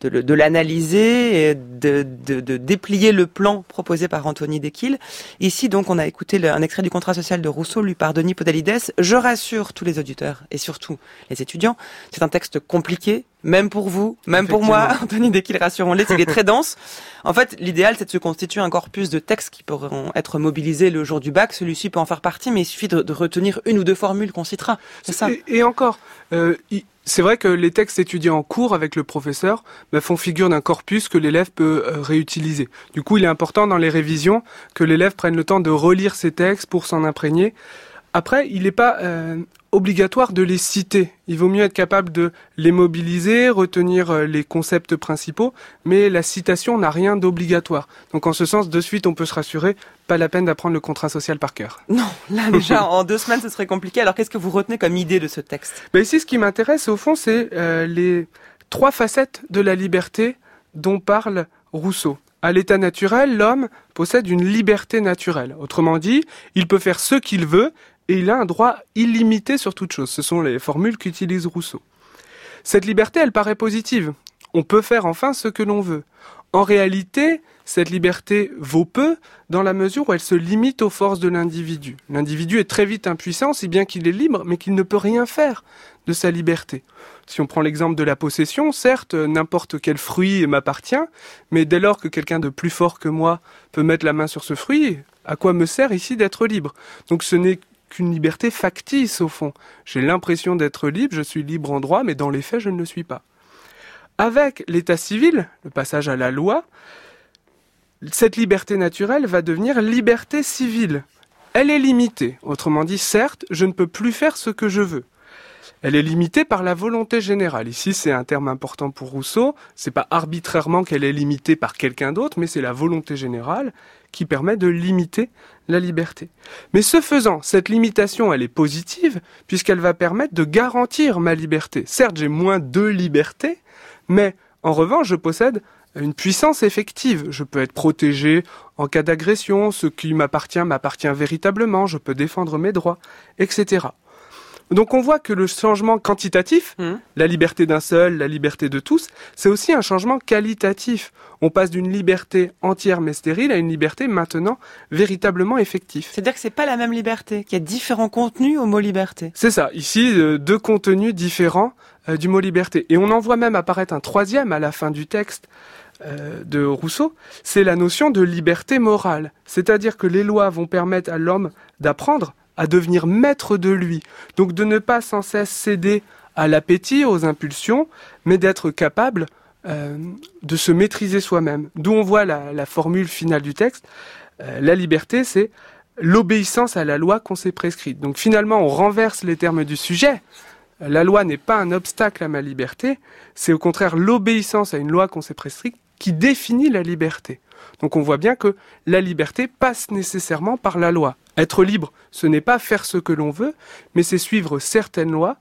de, l'analyser et de, de, déplier le plan proposé par Anthony Dequille. Ici, donc, on a écouté un extrait du contrat social de Rousseau, lu par Denis Podalides. Je rassure tous les auditeurs et surtout les étudiants, c'est un texte compliqué, même pour vous, même pour moi, Anthony Dequille, rassurons-les, il est très dense. En fait, l'idéal, c'est de se constituer un corpus de textes qui pourront être mobilisés le jour du bac. Celui-ci peut en faire partie, mais il suffit de, retenir une ou deux formules qu'on citera. C'est ça. Et, encore, euh, c'est vrai que les textes étudiés en cours avec le professeur bah, font figure d'un corpus que l'élève peut euh, réutiliser. Du coup, il est important dans les révisions que l'élève prenne le temps de relire ces textes pour s'en imprégner. Après, il n'est pas euh, obligatoire de les citer. Il vaut mieux être capable de les mobiliser, retenir euh, les concepts principaux, mais la citation n'a rien d'obligatoire. Donc en ce sens, de suite, on peut se rassurer, pas la peine d'apprendre le contrat social par cœur. Non, là déjà, en deux semaines, ce serait compliqué. Alors qu'est-ce que vous retenez comme idée de ce texte? Ben Ici, ce qui m'intéresse, au fond, c'est euh, les trois facettes de la liberté dont parle Rousseau. À l'état naturel, l'homme possède une liberté naturelle. Autrement dit, il peut faire ce qu'il veut et il a un droit illimité sur toute chose. Ce sont les formules qu'utilise Rousseau. Cette liberté, elle paraît positive. On peut faire enfin ce que l'on veut. En réalité, cette liberté vaut peu dans la mesure où elle se limite aux forces de l'individu. L'individu est très vite impuissant, si bien qu'il est libre, mais qu'il ne peut rien faire de sa liberté. Si on prend l'exemple de la possession, certes, n'importe quel fruit m'appartient, mais dès lors que quelqu'un de plus fort que moi peut mettre la main sur ce fruit, à quoi me sert ici d'être libre? Donc ce n'est qu'une liberté factice au fond. J'ai l'impression d'être libre, je suis libre en droit, mais dans les faits, je ne le suis pas. Avec l'état civil, le passage à la loi, cette liberté naturelle va devenir liberté civile. Elle est limitée. Autrement dit, certes, je ne peux plus faire ce que je veux. Elle est limitée par la volonté générale. Ici, c'est un terme important pour Rousseau. C'est pas arbitrairement qu'elle est limitée par quelqu'un d'autre, mais c'est la volonté générale qui permet de limiter la liberté. Mais ce faisant, cette limitation, elle est positive, puisqu'elle va permettre de garantir ma liberté. Certes, j'ai moins de liberté, mais en revanche, je possède une puissance effective. Je peux être protégé en cas d'agression, ce qui m'appartient m'appartient véritablement, je peux défendre mes droits, etc. Donc on voit que le changement quantitatif, Mmh. la liberté d'un seul, la liberté de tous, c'est aussi un changement qualitatif. On passe d'une liberté entière mais stérile à une liberté maintenant véritablement effective. C'est-à-dire que c'est pas la même liberté, qu'il y a différents contenus au mot liberté. C'est ça, ici euh, deux contenus différents euh, du mot liberté. Et on en voit même apparaître un troisième à la fin du texte euh, de Rousseau, c'est la notion de liberté morale. C'est-à-dire que les lois vont permettre à l'homme d'apprendre à devenir maître de lui. Donc de ne pas sans cesse céder à l'appétit, aux impulsions, mais d'être capable euh, de se maîtriser soi-même. D'où on voit la, formule finale du texte. Euh, la liberté, c'est l'obéissance à la loi qu'on s'est prescrite. Donc finalement, on renverse les termes du sujet. La loi n'est pas un obstacle à ma liberté, c'est au contraire l'obéissance à une loi qu'on s'est prescrite qui définit la liberté. Donc on voit bien que la liberté passe nécessairement par la loi. Être libre, ce n'est pas faire ce que l'on veut, mais c'est suivre certaines lois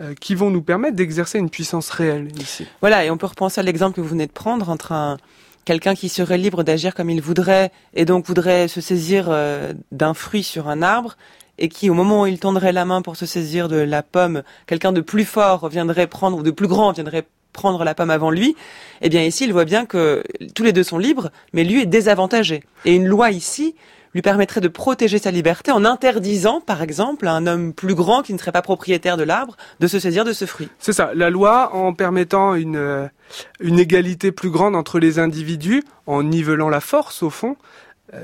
euh, qui vont nous permettre d'exercer une puissance réelle ici. Voilà, et on peut repenser à l'exemple que vous venez de prendre entre un quelqu'un qui serait libre d'agir comme il voudrait et donc voudrait se saisir euh, d'un fruit sur un arbre et qui, au moment où il tendrait la main pour se saisir de la pomme, quelqu'un de plus fort viendrait prendre ou de plus grand viendrait prendre la pomme avant lui, eh bien ici, il voit bien que tous les deux sont libres, mais lui est désavantagé. Et une loi ici lui permettrait de protéger sa liberté en interdisant, par exemple, à un homme plus grand qui ne serait pas propriétaire de l'arbre de se saisir de ce fruit. C'est ça, la loi en permettant une, euh, égalité plus grande entre les individus, en nivelant la force au fond,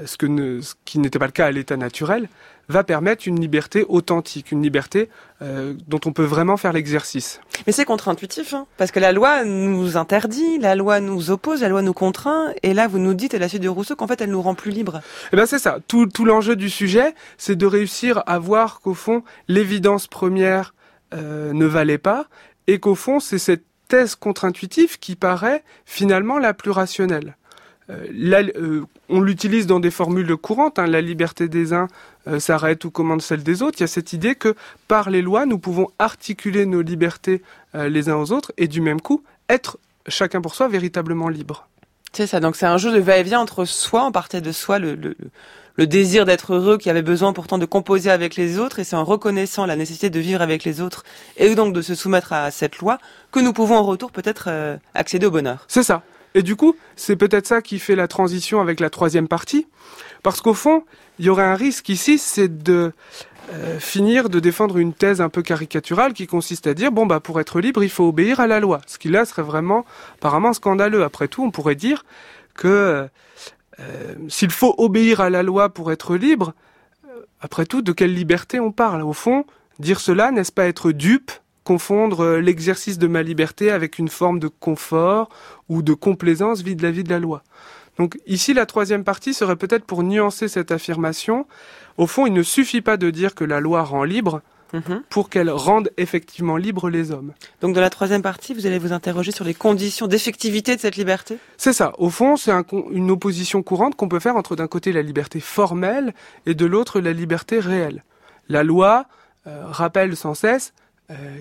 ce, que ne- ce qui n'était pas le cas à l'état naturel, va permettre une liberté authentique, une liberté euh, dont on peut vraiment faire l'exercice. Mais c'est contre-intuitif, hein, parce que la loi nous interdit, la loi nous oppose, la loi nous contraint, et là vous nous dites à la suite de Rousseau qu'en fait elle nous rend plus libres. Eh ben c'est ça. Tout, tout l'enjeu du sujet, c'est de réussir à voir qu'au fond, l'évidence première euh, ne valait pas, et qu'au fond, c'est cette thèse contre-intuitive qui paraît finalement la plus rationnelle. Euh, la- euh, on l'utilise dans des formules courantes. hein, la liberté des uns euh, s'arrête ou commande celle des autres. Il y a cette idée que par les lois, nous pouvons articuler nos libertés les uns aux autres et du même coup être chacun pour soi véritablement libre. C'est ça, donc c'est un jeu de va-et-vient entre soi, on partait de soi, le, le, le désir d'être heureux qui avait besoin pourtant de composer avec les autres, et c'est en reconnaissant la nécessité de vivre avec les autres, et donc de se soumettre à cette loi, que nous pouvons en retour peut-être euh, accéder au bonheur. C'est ça. Et du coup, c'est peut-être ça qui fait la transition avec la troisième partie. Parce qu'au fond, il y aurait un risque ici, c'est de euh, finir de défendre une thèse un peu caricaturale qui consiste à dire, bon, bah, pour être libre, il faut obéir à la loi. Ce qui là serait vraiment, apparemment, scandaleux. Après tout, on pourrait dire que euh, s'il faut obéir à la loi pour être libre, euh, après tout, de quelle liberté on parle? Au fond, dire cela, n'est-ce pas être dupe confondre euh, l'exercice de ma liberté avec une forme de confort ou de complaisance vis-à-vis de la loi. Donc ici, la troisième partie serait peut-être pour nuancer cette affirmation. Au fond, il ne suffit pas de dire que la loi rend libre Mhm. pour qu'elle rende effectivement libres les hommes. Donc dans la troisième partie, vous allez vous interroger sur les conditions d'effectivité de cette liberté? C'est ça. Au fond, c'est un une opposition courante qu'on peut faire entre d'un côté la liberté formelle et de l'autre la liberté réelle. La loi euh, rappelle sans cesse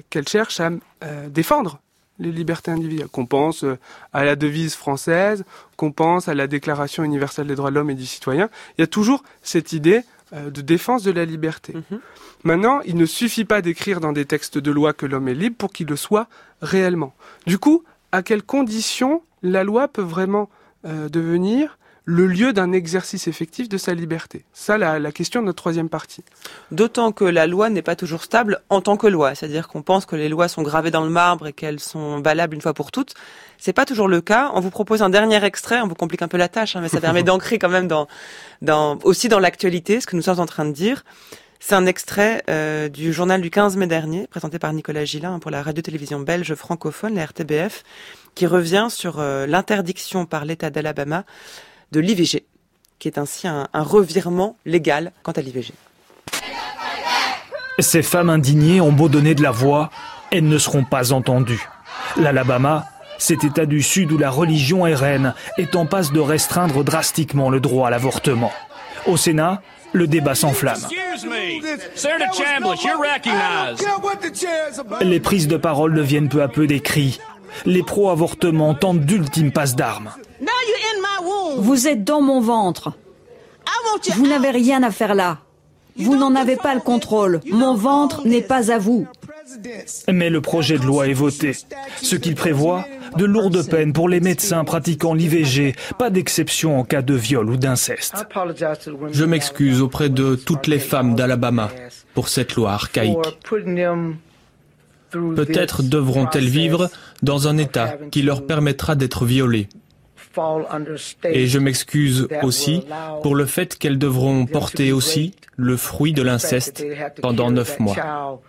qu'elle cherche à euh, défendre les libertés individuelles. Qu'on pense euh, à la devise française, qu'on pense à la Déclaration universelle des droits de l'homme et du citoyen. Il y a toujours cette idée euh, de défense de la liberté. Mhm. Maintenant, il ne suffit pas d'écrire dans des textes de loi que l'homme est libre pour qu'il le soit réellement. Du coup, à quelles conditions la loi peut vraiment euh, devenir le lieu d'un exercice effectif de sa liberté Ça, la, la question de notre troisième partie. D'autant que la loi n'est pas toujours stable en tant que loi, c'est-à-dire qu'on pense que les lois sont gravées dans le marbre et qu'elles sont valables une fois pour toutes. C'est pas toujours le cas. On vous propose un dernier extrait, on vous complique un peu la tâche, hein, mais ça permet d'ancrer quand même dans, dans, aussi dans l'actualité ce que nous sommes en train de dire. C'est un extrait euh, du journal du 15 mai dernier, présenté par Nicolas Gillin hein, pour la radio-télévision belge francophone, la RTBF, qui revient sur euh, l'interdiction par l'État d'Alabama de l'IVG, qui est ainsi un, un revirement légal quant à l'IVG. Ces femmes indignées ont beau donner de la voix, elles ne seront pas entendues. L'Alabama, cet État du Sud où la religion est reine, est en passe de restreindre drastiquement le droit à l'avortement. Au Sénat, le débat s'enflamme. Les prises de parole deviennent peu à peu des cris. Les pro-avortements tentent d'ultimes passes d'armes. Vous êtes dans mon ventre. Vous n'avez rien à faire là. Vous n'en avez pas le contrôle. Mon ventre n'est pas à vous. Mais le projet de loi est voté. Ce qu'il prévoit, de lourdes peines pour les médecins pratiquant l'IVG, pas d'exception en cas de viol ou d'inceste. Je m'excuse auprès de toutes les femmes d'Alabama pour cette loi archaïque. Peut-être devront-elles vivre dans un État qui leur permettra d'être violées. Et je m'excuse aussi pour le fait qu'elles devront porter aussi le fruit de l'inceste pendant neuf mois.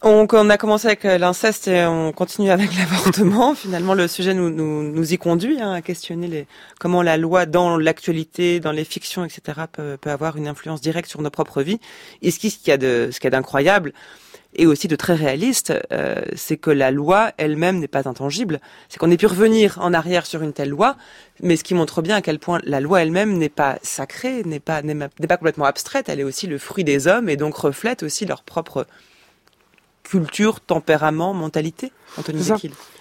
On, on, a commencé avec euh, l'inceste et on continue avec l'avortement. Finalement, le sujet nous, nous, nous y conduit hein, à questionner les, comment la loi dans l'actualité, dans les fictions, etc., peut, peut, avoir une influence directe sur nos propres vies. Et ce qu'il y a d'incroyable et aussi de très réaliste, euh, c'est que la loi elle-même n'est pas intangible. C'est qu'on ait pu revenir en arrière sur une telle loi, mais ce qui montre bien à quel point la loi elle-même n'est pas sacrée, n'est pas n'est pas complètement abstraite. Elle est aussi le fruit des hommes et donc reflète aussi leur propre culture, tempérament, mentalité, Anthony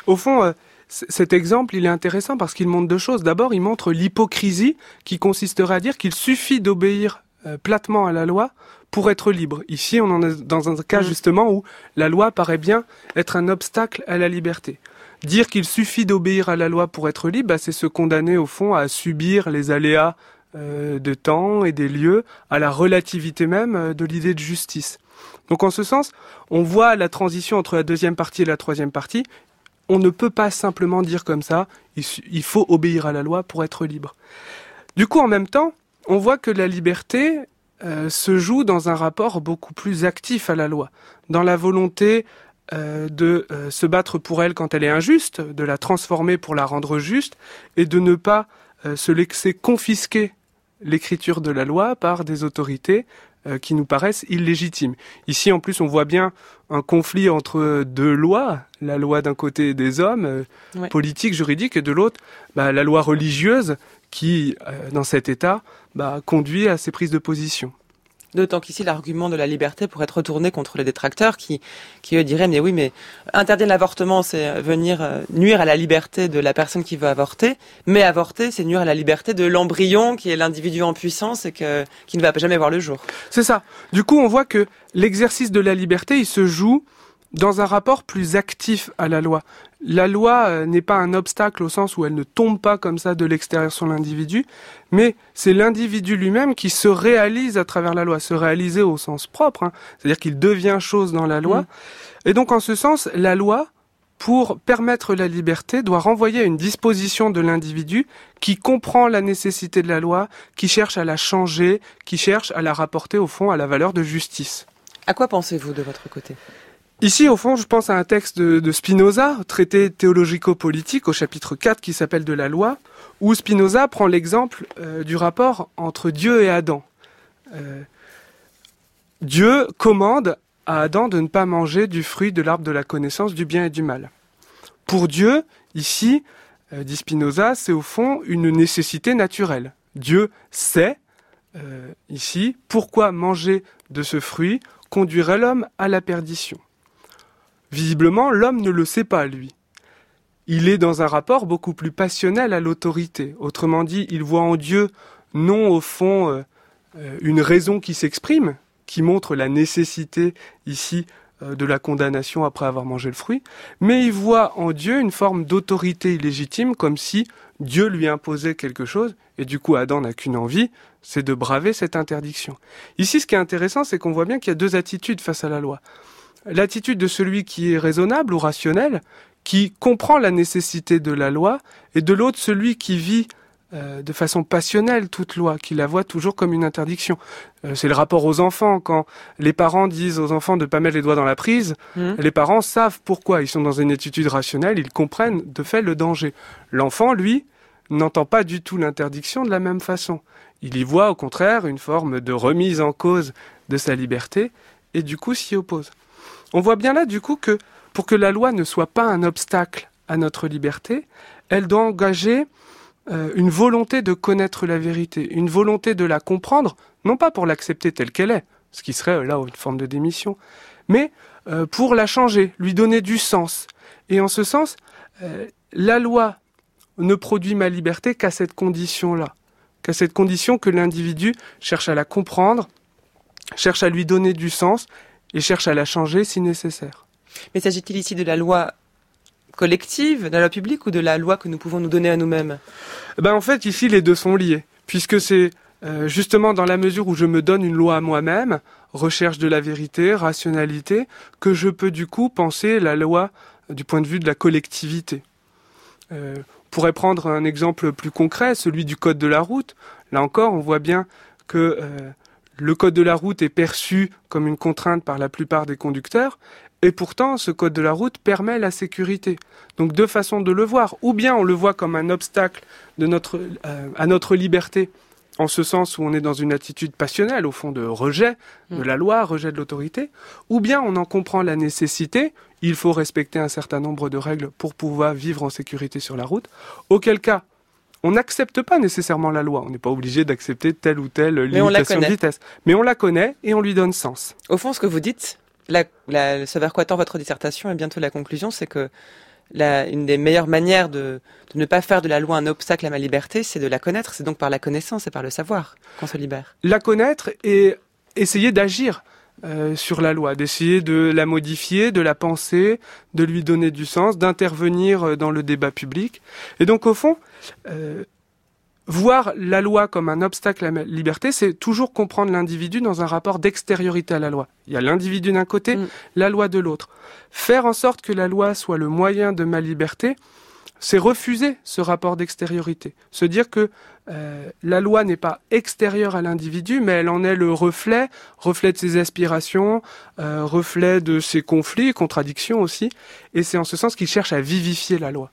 Au fond, euh, cet exemple, il est intéressant parce qu'il montre deux choses. D'abord, il montre l'hypocrisie qui consisterait à dire qu'il suffit d'obéir euh, platement à la loi pour être libre. Ici, on en est dans un cas mm. justement où la loi paraît bien être un obstacle à la liberté. Dire qu'il suffit d'obéir à la loi pour être libre, bah, c'est se condamner au fond à subir les aléas euh, de temps et des lieux, à la relativité même de l'idée de justice. Donc en ce sens, on voit la transition entre la deuxième partie et la troisième partie. On ne peut pas simplement dire comme ça, il faut obéir à la loi pour être libre. Du coup, en même temps, on voit que la liberté euh, se joue dans un rapport beaucoup plus actif à la loi, dans la volonté euh, de euh, se battre pour elle quand elle est injuste, de la transformer pour la rendre juste, et de ne pas se laisser confisquer l'écriture de la loi par des autorités qui nous paraissent illégitimes. Ici, en plus, on voit bien un conflit entre deux lois, la loi d'un côté des hommes, politique, juridique, et de l'autre, bah, la loi religieuse qui, euh, dans cet État, bah, conduit à ces prises de position. D'autant qu'ici, l'argument de la liberté pourrait être retourné contre les détracteurs qui, qui eux diraient, mais oui, mais interdire l'avortement, c'est venir euh, nuire à la liberté de la personne qui veut avorter, mais avorter, c'est nuire à la liberté de l'embryon qui est l'individu en puissance et que, qui ne va jamais voir le jour. C'est ça. Du coup, on voit que l'exercice de la liberté, il se joue dans un rapport plus actif à la loi. La loi euh, n'est pas un obstacle au sens où elle ne tombe pas comme ça de l'extérieur sur l'individu, mais c'est l'individu lui-même qui se réalise à travers la loi, se réaliser au sens propre, hein. c'est-à-dire qu'il devient chose dans la loi. Mmh. Et donc en ce sens, la loi, pour permettre la liberté, doit renvoyer à une disposition de l'individu qui comprend la nécessité de la loi, qui cherche à la changer, qui cherche à la rapporter au fond à la valeur de justice. À quoi pensez-vous de votre côté? Ici, au fond, je pense à un texte de, Spinoza, traité théologico-politique, au chapitre 4, qui s'appelle De la loi, où Spinoza prend l'exemple euh, du rapport entre Dieu et Adam. Euh, Dieu commande à Adam de ne pas manger du fruit de l'arbre de la connaissance du bien et du mal. Pour Dieu, ici, euh, dit Spinoza, c'est au fond une nécessité naturelle. Dieu sait, ici, pourquoi manger de ce fruit conduirait l'homme à la perdition. Visiblement, l'homme ne le sait pas, lui. Il est dans un rapport beaucoup plus passionnel à l'autorité. Autrement dit, il voit en Dieu non au fond euh, euh, une raison qui s'exprime, qui montre la nécessité ici euh, de la condamnation après avoir mangé le fruit, mais il voit en Dieu une forme d'autorité illégitime, comme si Dieu lui imposait quelque chose, et du coup Adam n'a qu'une envie, c'est de braver cette interdiction. Ici, ce qui est intéressant, c'est qu'on voit bien qu'il y a deux attitudes face à la loi l'attitude de celui qui est raisonnable ou rationnel, qui comprend la nécessité de la loi, et de l'autre celui qui vit euh, de façon passionnelle toute loi, qui la voit toujours comme une interdiction. Euh, c'est le rapport aux enfants. Quand les parents disent aux enfants de ne pas mettre les doigts dans la prise, mmh. les parents savent pourquoi. Ils sont dans une attitude rationnelle, ils comprennent de fait le danger. L'enfant, lui, n'entend pas du tout l'interdiction de la même façon. Il y voit au contraire une forme de remise en cause de sa liberté et du coup s'y oppose. On voit bien là du coup que pour que la loi ne soit pas un obstacle à notre liberté, elle doit engager euh, une volonté de connaître la vérité, une volonté de la comprendre, non pas pour l'accepter telle qu'elle est, ce qui serait là une forme de démission, mais euh, pour la changer, lui donner du sens. Et en ce sens, euh, la loi ne produit ma liberté qu'à cette condition-là, qu'à cette condition que l'individu cherche à la comprendre, cherche à lui donner du sens et cherche à la changer si nécessaire. Mais s'agit-il ici de la loi collective, de la loi publique ou de la loi que nous pouvons nous donner à nous-mêmes? Ben, En fait, ici, les deux sont liés, puisque c'est euh, justement dans la mesure où je me donne une loi à moi-même, recherche de la vérité, rationalité, que je peux du coup penser la loi du point de vue de la collectivité. Euh, on pourrait prendre un exemple plus concret, celui du code de la route. Là encore, on voit bien que euh, le code de la route est perçu comme une contrainte par la plupart des conducteurs, et pourtant ce code de la route permet la sécurité. Donc deux façons de le voir. Ou bien on le voit comme un obstacle euh, à notre liberté, en ce sens où on est dans une attitude passionnelle, au fond, de rejet de la loi, rejet de l'autorité, ou bien on en comprend la nécessité, il faut respecter un certain nombre de règles pour pouvoir vivre en sécurité sur la route, auquel cas, on n'accepte pas nécessairement la loi, on n'est pas obligé d'accepter telle ou telle limitation de vitesse, mais on la connaît et on lui donne sens. Au fond, ce que vous dites, la, la, ce vers quoi tend votre dissertation et bientôt la conclusion, c'est que la, une des meilleures manières de, de, ne pas faire de la loi un obstacle à ma liberté, c'est de la connaître. C'est donc par la connaissance et par le savoir qu'on se libère. La connaître et essayer d'agir euh, sur la loi, d'essayer de la modifier, de la penser, de lui donner du sens, d'intervenir euh, dans le débat public. Et donc au fond, euh, voir la loi comme un obstacle à la liberté, c'est toujours comprendre l'individu dans un rapport d'extériorité à la loi. Il y a l'individu d'un côté, mm. la loi de l'autre. Faire en sorte que la loi soit le moyen de ma liberté, c'est refuser ce rapport d'extériorité. Se dire que euh, la loi n'est pas extérieure à l'individu, mais elle en est le reflet, reflet de ses aspirations, euh, reflet de ses conflits, contradictions aussi. Et c'est en ce sens qu'il cherche à vivifier la loi.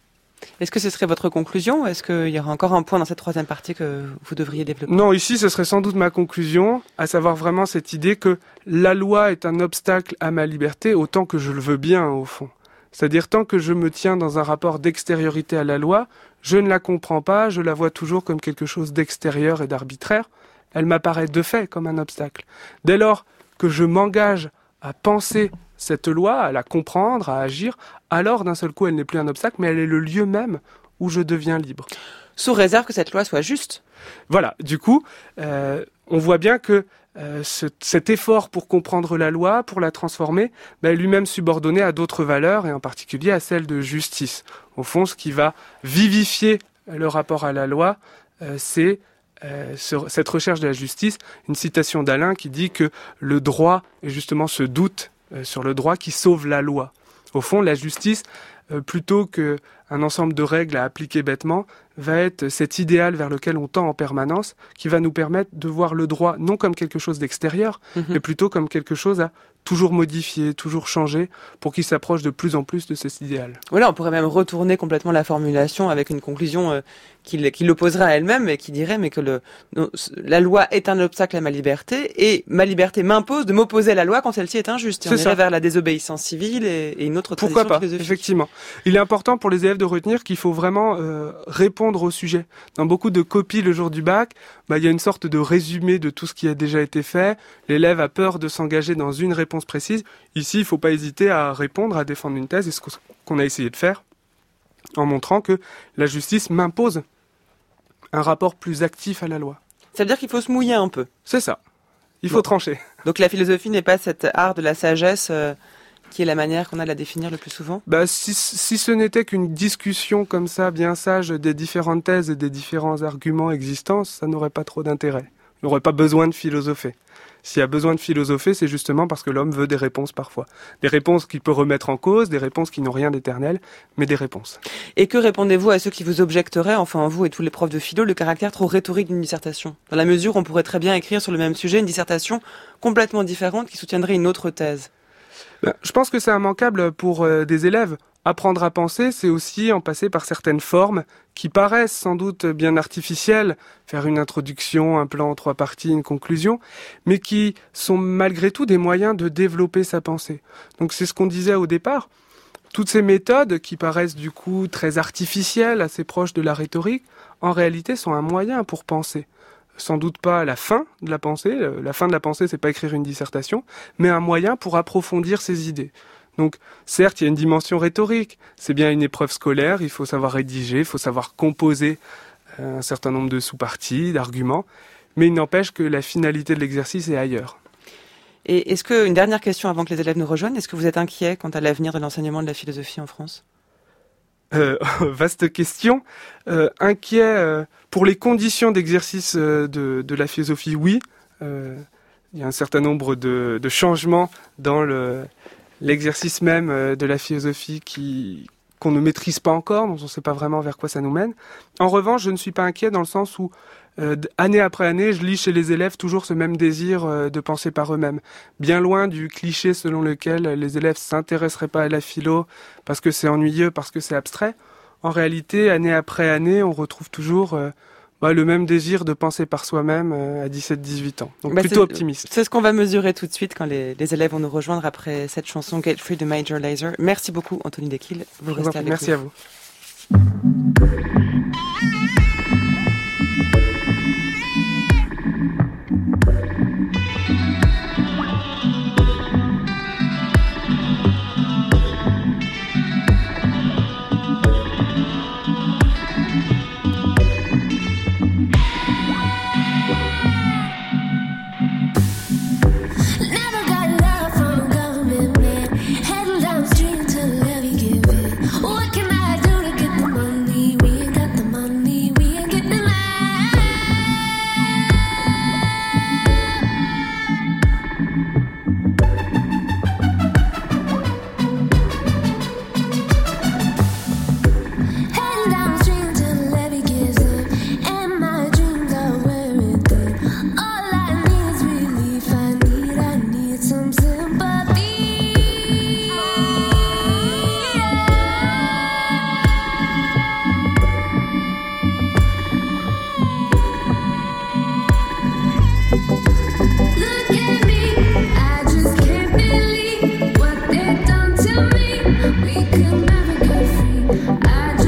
Est-ce que ce serait votre conclusion? Est-ce qu'il y aura encore un point dans cette troisième partie que vous devriez développer? Non, ici, ce serait sans doute ma conclusion, à savoir vraiment cette idée que la loi est un obstacle à ma liberté autant que je le veux bien, au fond. C'est-à-dire, tant que je me tiens dans un rapport d'extériorité à la loi, je ne la comprends pas, je la vois toujours comme quelque chose d'extérieur et d'arbitraire. Elle m'apparaît de fait comme un obstacle. Dès lors que je m'engage à penser cette loi, à la comprendre, à agir, alors d'un seul coup elle n'est plus un obstacle, mais elle est le lieu même où je deviens libre. Sous réserve que cette loi soit juste. Voilà, du coup, euh, on voit bien que euh, ce, cet effort pour comprendre la loi, pour la transformer, est lui-même subordonné à d'autres valeurs, et en particulier à celle de justice. Au fond, ce qui va vivifier le rapport à la loi, euh, c'est euh, cette recherche de la justice, une citation d'Alain qui dit que le droit est justement ce doute sur le droit qui sauve la loi. Au fond, la justice, plutôt qu'un ensemble de règles à appliquer bêtement, va être cet idéal vers lequel on tend en permanence, qui va nous permettre de voir le droit non comme quelque chose d'extérieur, mhm. mais plutôt comme quelque chose à toujours modifier, toujours changer, pour qu'il s'approche de plus en plus de cet idéal. Voilà, on pourrait même retourner complètement la formulation avec une conclusion euh, qui, qui l'opposerait à elle-même et qui dirait mais que le, la loi est un obstacle à ma liberté et ma liberté m'impose de m'opposer à la loi quand celle-ci est injuste. Et on irait vers la désobéissance civile et, et une autre Pourquoi pas Effectivement. Il est important pour les élèves de retenir qu'il faut vraiment euh, répondre au sujet. Dans beaucoup de copies le jour du bac, bah, il y a une sorte de résumé de tout ce qui a déjà été fait. L'élève a peur de s'engager dans une réponse précise. Ici, il ne faut pas hésiter à répondre, à défendre une thèse, et ce qu'on a essayé de faire, en montrant que la justice m'impose un rapport plus actif à la loi. Ça veut dire qu'il faut se mouiller un peu. C'est ça. Il faut trancher. Donc la philosophie n'est pas cet art de la sagesse euh, qui est la manière qu'on a de la définir le plus souvent? Bah, si, si ce n'était qu'une discussion comme ça, bien sage, des différentes thèses et des différents arguments existants, ça n'aurait pas trop d'intérêt. Il n'aurait pas besoin de philosopher. S'il y a besoin de philosopher, c'est justement parce que l'homme veut des réponses parfois. Des réponses qu'il peut remettre en cause, des réponses qui n'ont rien d'éternel, mais des réponses. Et que répondez-vous à ceux qui vous objecteraient, enfin vous et tous les profs de philo, le caractère trop rhétorique d'une dissertation? Dans la mesure où on pourrait très bien écrire sur le même sujet une dissertation complètement différente qui soutiendrait une autre thèse. Ben, je pense que c'est immanquable pour euh, des élèves. Apprendre à penser, c'est aussi en passer par certaines formes qui paraissent sans doute bien artificielles, faire une introduction, un plan en trois parties, une conclusion, mais qui sont malgré tout des moyens de développer sa pensée. Donc c'est ce qu'on disait au départ. Toutes ces méthodes qui paraissent du coup très artificielles, assez proches de la rhétorique, en réalité sont un moyen pour penser sans doute pas la fin de la pensée. La fin de la pensée, c'est pas écrire une dissertation, mais un moyen pour approfondir ses idées. Donc, certes, il y a une dimension rhétorique. C'est bien une épreuve scolaire, il faut savoir rédiger, il faut savoir composer un certain nombre de sous-parties, d'arguments, mais il n'empêche que la finalité de l'exercice est ailleurs. Et est-ce que, une dernière question avant que les élèves nous rejoignent, est-ce que vous êtes inquiet quant à l'avenir de l'enseignement de la philosophie en France? Euh, vaste question. Euh, inquiet euh, pour les conditions d'exercice de, la philosophie, oui. il y a un certain nombre de, changements dans le, l'exercice même de la philosophie qui, qu'on ne maîtrise pas encore, dont on ne sait pas vraiment vers quoi ça nous mène. En revanche, je ne suis pas inquiet dans le sens où euh, année après année, je lis chez les élèves toujours ce même désir euh, de penser par eux-mêmes. Bien loin du cliché selon lequel les élèves s'intéresseraient pas à la philo parce que c'est ennuyeux, parce que c'est abstrait. En réalité, année après année, on retrouve toujours euh, bah, le même désir de penser par soi-même à 17-18 ans. Donc bah, plutôt optimiste. C'est ce qu'on va mesurer tout de suite quand les, élèves vont nous rejoindre après cette chanson Get Free de Major Laser. Merci beaucoup Anthony Dekil. Vous restez avec Merci à vous. Sur France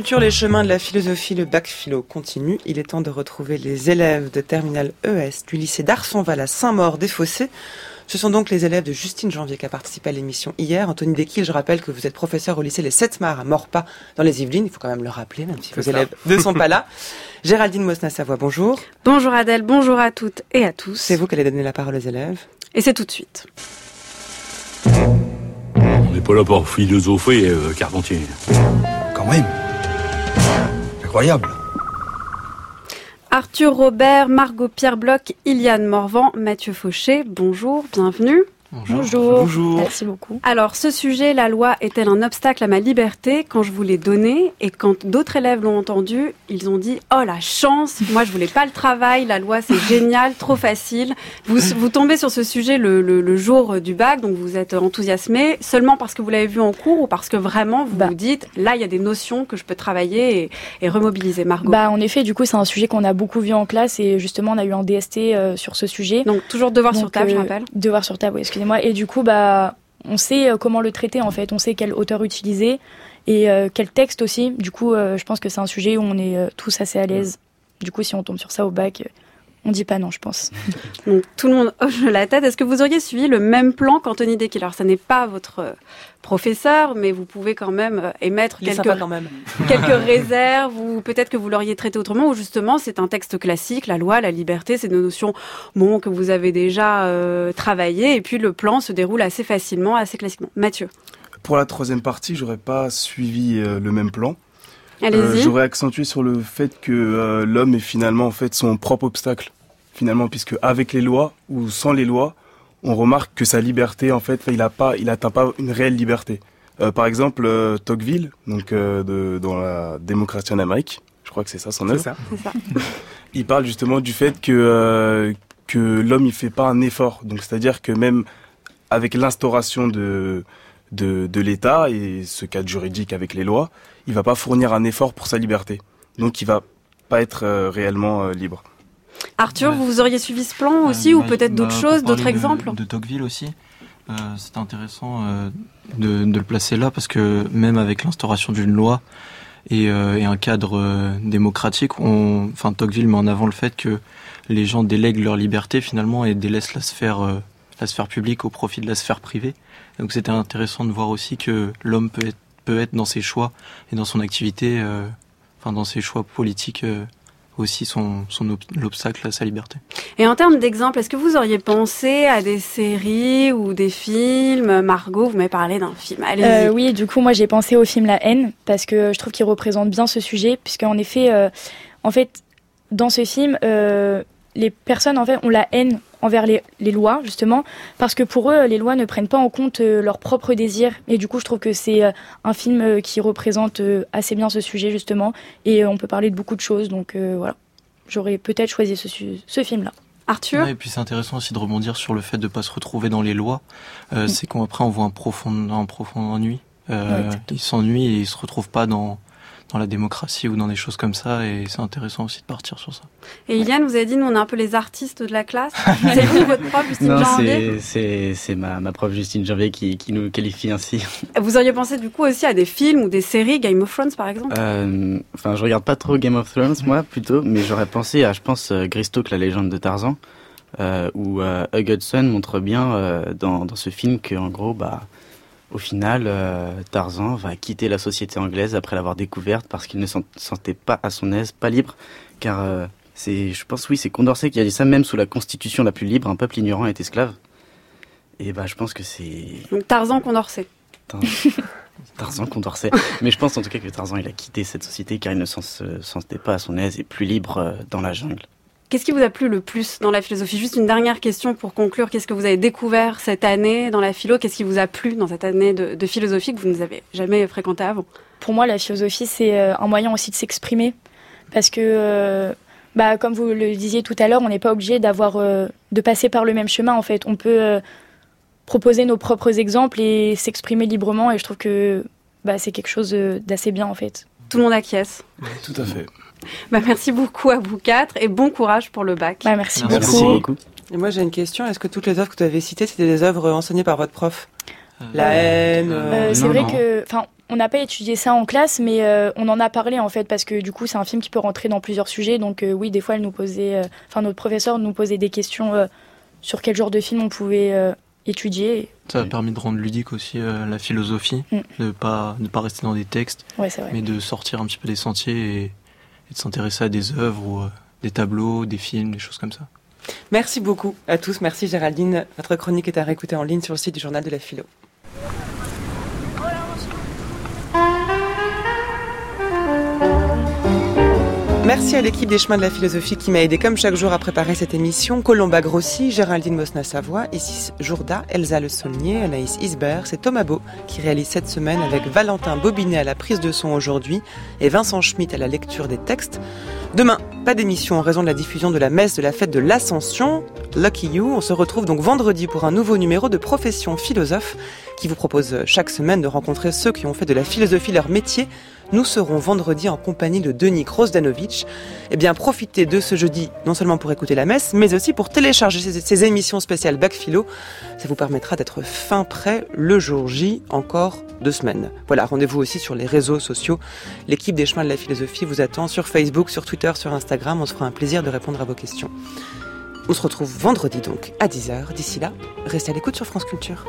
Culture, les chemins de la philosophie, le bac philo continue. Il est temps de retrouver les élèves de terminale ES du lycée d'Arsonval à Saint-Maur-des-Fossés. Ce sont donc les élèves de Justine Janvier qui a participé à l'émission hier. Anthony Desquille, je rappelle que vous êtes professeur au lycée Les Sept Mars à Morpas, dans les Yvelines. Il faut quand même le rappeler, même si vos élèves ne sont pas là. Géraldine Mosna-Savoie, bonjour. Bonjour Adèle, bonjour à toutes et à tous. C'est vous qui allez donner la parole aux élèves. Et c'est tout de suite. On n'est pas là pour philosopher, euh, Carpentier même. Incroyable. Arthur Robert, Margot Pierre Bloch, Iliane Morvan, Mathieu Fauché, bonjour, bienvenue. Bonjour. Bonjour. Merci beaucoup. Alors, ce sujet, la loi est-elle un obstacle à ma liberté quand je vous l'ai donné et quand d'autres élèves l'ont entendu, ils ont dit Oh la chance, moi je voulais pas le travail, la loi c'est génial, trop facile. Vous, vous tombez sur ce sujet le, le, jour du bac, donc vous êtes enthousiasmé seulement parce que vous l'avez vu en cours ou parce que vraiment vous bah. vous dites Là il y a des notions que je peux travailler et, et remobiliser. Margot Bah en effet, du coup c'est un sujet qu'on a beaucoup vu en classe et justement on a eu un DST euh, sur ce sujet. Donc toujours devoir sur table, je euh, rappelle. Devoir sur table, oui, excusez et du coup, bah, on sait euh, comment le traiter en fait. On sait quel auteur utiliser et euh, quel texte aussi. Du coup, euh, je pense que c'est un sujet où on est tous assez à l'aise. Du coup, si on tombe sur ça au bac, on dit pas non, je pense. tout le monde hoche la tête. Est-ce que vous auriez suivi le même plan qu'Anthony Dekiel Alors, ça n'est pas votre professeur, mais vous pouvez quand même euh, émettre quelques, quelques réserves ou peut-être que vous l'auriez traité autrement ou justement c'est un texte classique, la loi, la liberté, c'est des notions bon, que vous avez déjà euh, travaillées et puis le plan se déroule assez facilement, assez classiquement. Mathieu Pour la troisième partie, j'aurais pas suivi euh, le même plan. J'aurais accentué sur le fait que l'homme est finalement en fait son propre obstacle. Finalement, puisque avec les lois ou sans les lois, on remarque que sa liberté, en fait, il a pas, il atteint pas une réelle liberté. Euh, par exemple, euh, Tocqueville, donc euh, de, dans la démocratie en Amérique, je crois que c'est ça son œuvre. ça. il parle justement du fait que euh, que l'homme il fait pas un effort. Donc c'est-à-dire que même avec l'instauration de de, de l'État et ce cadre juridique avec les lois, il va pas fournir un effort pour sa liberté. Donc il va pas être euh, réellement euh, libre. Arthur, vous auriez suivi ce plan aussi, ou bah, peut-être d'autres bah, choses, d'autres exemples? De Tocqueville aussi. Euh, c'est intéressant euh, de, de le placer là parce que même avec l'instauration d'une loi et, euh, et un cadre euh, démocratique, on, enfin Tocqueville met en avant le fait que les gens délèguent leur liberté finalement et délaissent la sphère, euh, la sphère publique au profit de la sphère privée. Donc c'était intéressant de voir aussi que l'homme peut être, peut être dans ses choix et dans son activité, euh, enfin dans ses choix politiques euh, aussi son, son ob- l'obstacle à sa liberté. Et en termes d'exemples, est-ce que vous auriez pensé à des séries ou des films? Margot, vous m'avez parlé d'un film. Allez-y. Euh, oui, du coup, moi j'ai pensé au film La haine parce que je trouve qu'il représente bien ce sujet, puisque en effet, euh, en fait, dans ce film, euh, les personnes en fait ont la haine envers les, les lois justement parce que pour eux les lois ne prennent pas en compte euh, leurs propres désirs. Et du coup je trouve que c'est euh, un film euh, qui représente euh, assez bien ce sujet justement. Et euh, on peut parler de beaucoup de choses. Donc euh, voilà. J'aurais peut-être choisi ce, su- ce film là Arthur Ouais, et puis c'est intéressant aussi de rebondir sur le fait de pas se retrouver dans les lois. Euh, C'est qu'après on voit un profond, un profond ennui. Euh, Ouais, il s'ennuie et il se retrouve pas dans dans la démocratie ou dans des choses comme ça. Et c'est intéressant aussi de partir sur ça. Et Iliane, vous avez dit, nous on est un peu les artistes de la classe. c'est vous, votre prof, Justine Non, Janvier c'est- ma, ma prof Justine Janvier qui, qui nous qualifie ainsi. Vous auriez pensé du coup aussi à des films ou des séries, Game of Thrones par exemple? Euh, Enfin, je regarde pas trop Game of Thrones, moi, plutôt, mais j'aurais pensé à, je pense, euh, Greystoke, la légende de Tarzan, euh, où euh, Hugh Hudson montre bien euh, dans, dans ce film que, en gros, bah, au final, euh, Tarzan va quitter la société anglaise après l'avoir découverte parce qu'il ne se sentait pas à son aise, pas libre, car euh, c'est, je pense, oui, c'est Condorcet qui a dit ça, même sous la constitution la plus libre, un peuple ignorant est esclave. Et bah, je pense que c'est Donc Tarzan Condorcet. Tar- Tarzan Condorcet. Mais je pense en tout cas que Tarzan, il a quitté cette société car il ne s'en se sentait pas à son aise et plus libre euh, dans la jungle. Qu'est-ce qui vous a plu le plus dans la philosophie? Juste une dernière question pour conclure. Qu'est-ce que vous avez découvert cette année dans la philo? Qu'est-ce qui vous a plu dans cette année de, philosophie que vous ne avez jamais fréquenté avant? Pour moi, la philosophie, c'est euh, un moyen aussi de s'exprimer. Parce que, euh, bah, comme vous le disiez tout à l'heure, on n'est pas obligé d'avoir, euh, de passer par le même chemin, en fait. On peut proposer nos propres exemples et s'exprimer librement. Et je trouve que bah, c'est quelque chose d'assez bien, en fait. Tout le monde acquiesce. Tout à fait. Bah, merci beaucoup à vous quatre et bon courage pour le bac. Bah, merci, Merci beaucoup. Et moi j'ai une question, est-ce que toutes les œuvres que tu avais citées, c'était des œuvres enseignées par votre prof? La haine Euh, euh, c'est vrai que, enfin, on n'a pas étudié ça en classe, mais euh, on en a parlé en fait parce que du coup, c'est un film qui peut rentrer dans plusieurs sujets. Donc euh, oui, des fois, elle nous posait, euh, enfin, notre professeur nous posait des questions euh, sur quel genre de film on pouvait euh, étudier. Ça a permis de rendre ludique aussi euh, la philosophie, Mm. de pas de pas rester dans des textes, Ouais, c'est vrai. mais de sortir un petit peu des sentiers et, et de s'intéresser à des œuvres ou euh, des tableaux, des films, des choses comme ça. Merci beaucoup à tous. Merci Géraldine. Votre chronique est à réécouter en ligne sur le site du journal de la philo. Merci à l'équipe des chemins de la philosophie qui m'a aidé comme chaque jour à préparer cette émission. Colomba Grossi, Géraldine Mosna-Savoie, Isis Jourda, Elsa Le Saulnier, Anaïs Isbert. C'est Thomas Beau qui réalise cette semaine avec Valentin Bobinet à la prise de son aujourd'hui et Vincent Schmitt à la lecture des textes. Demain, pas d'émission en raison de la diffusion de la messe de la fête de l'Ascension. Lucky You, on se retrouve donc vendredi pour un nouveau numéro de Profession Philosophe qui vous propose chaque semaine de rencontrer ceux qui ont fait de la philosophie leur métier. Nous serons vendredi en compagnie de Denis Grosdanovic. Eh bien, profitez de ce jeudi, non seulement pour écouter la messe, mais aussi pour télécharger ces, ces émissions spéciales Bac Philo. Ça vous permettra d'être fin prêt le jour J, encore deux semaines. Voilà, rendez-vous aussi sur les réseaux sociaux. L'équipe des chemins de la philosophie vous attend sur Facebook, sur Twitter, sur Instagram. On se fera un plaisir de répondre à vos questions. On se retrouve vendredi donc à 10h. D'ici là, restez à l'écoute sur France Culture.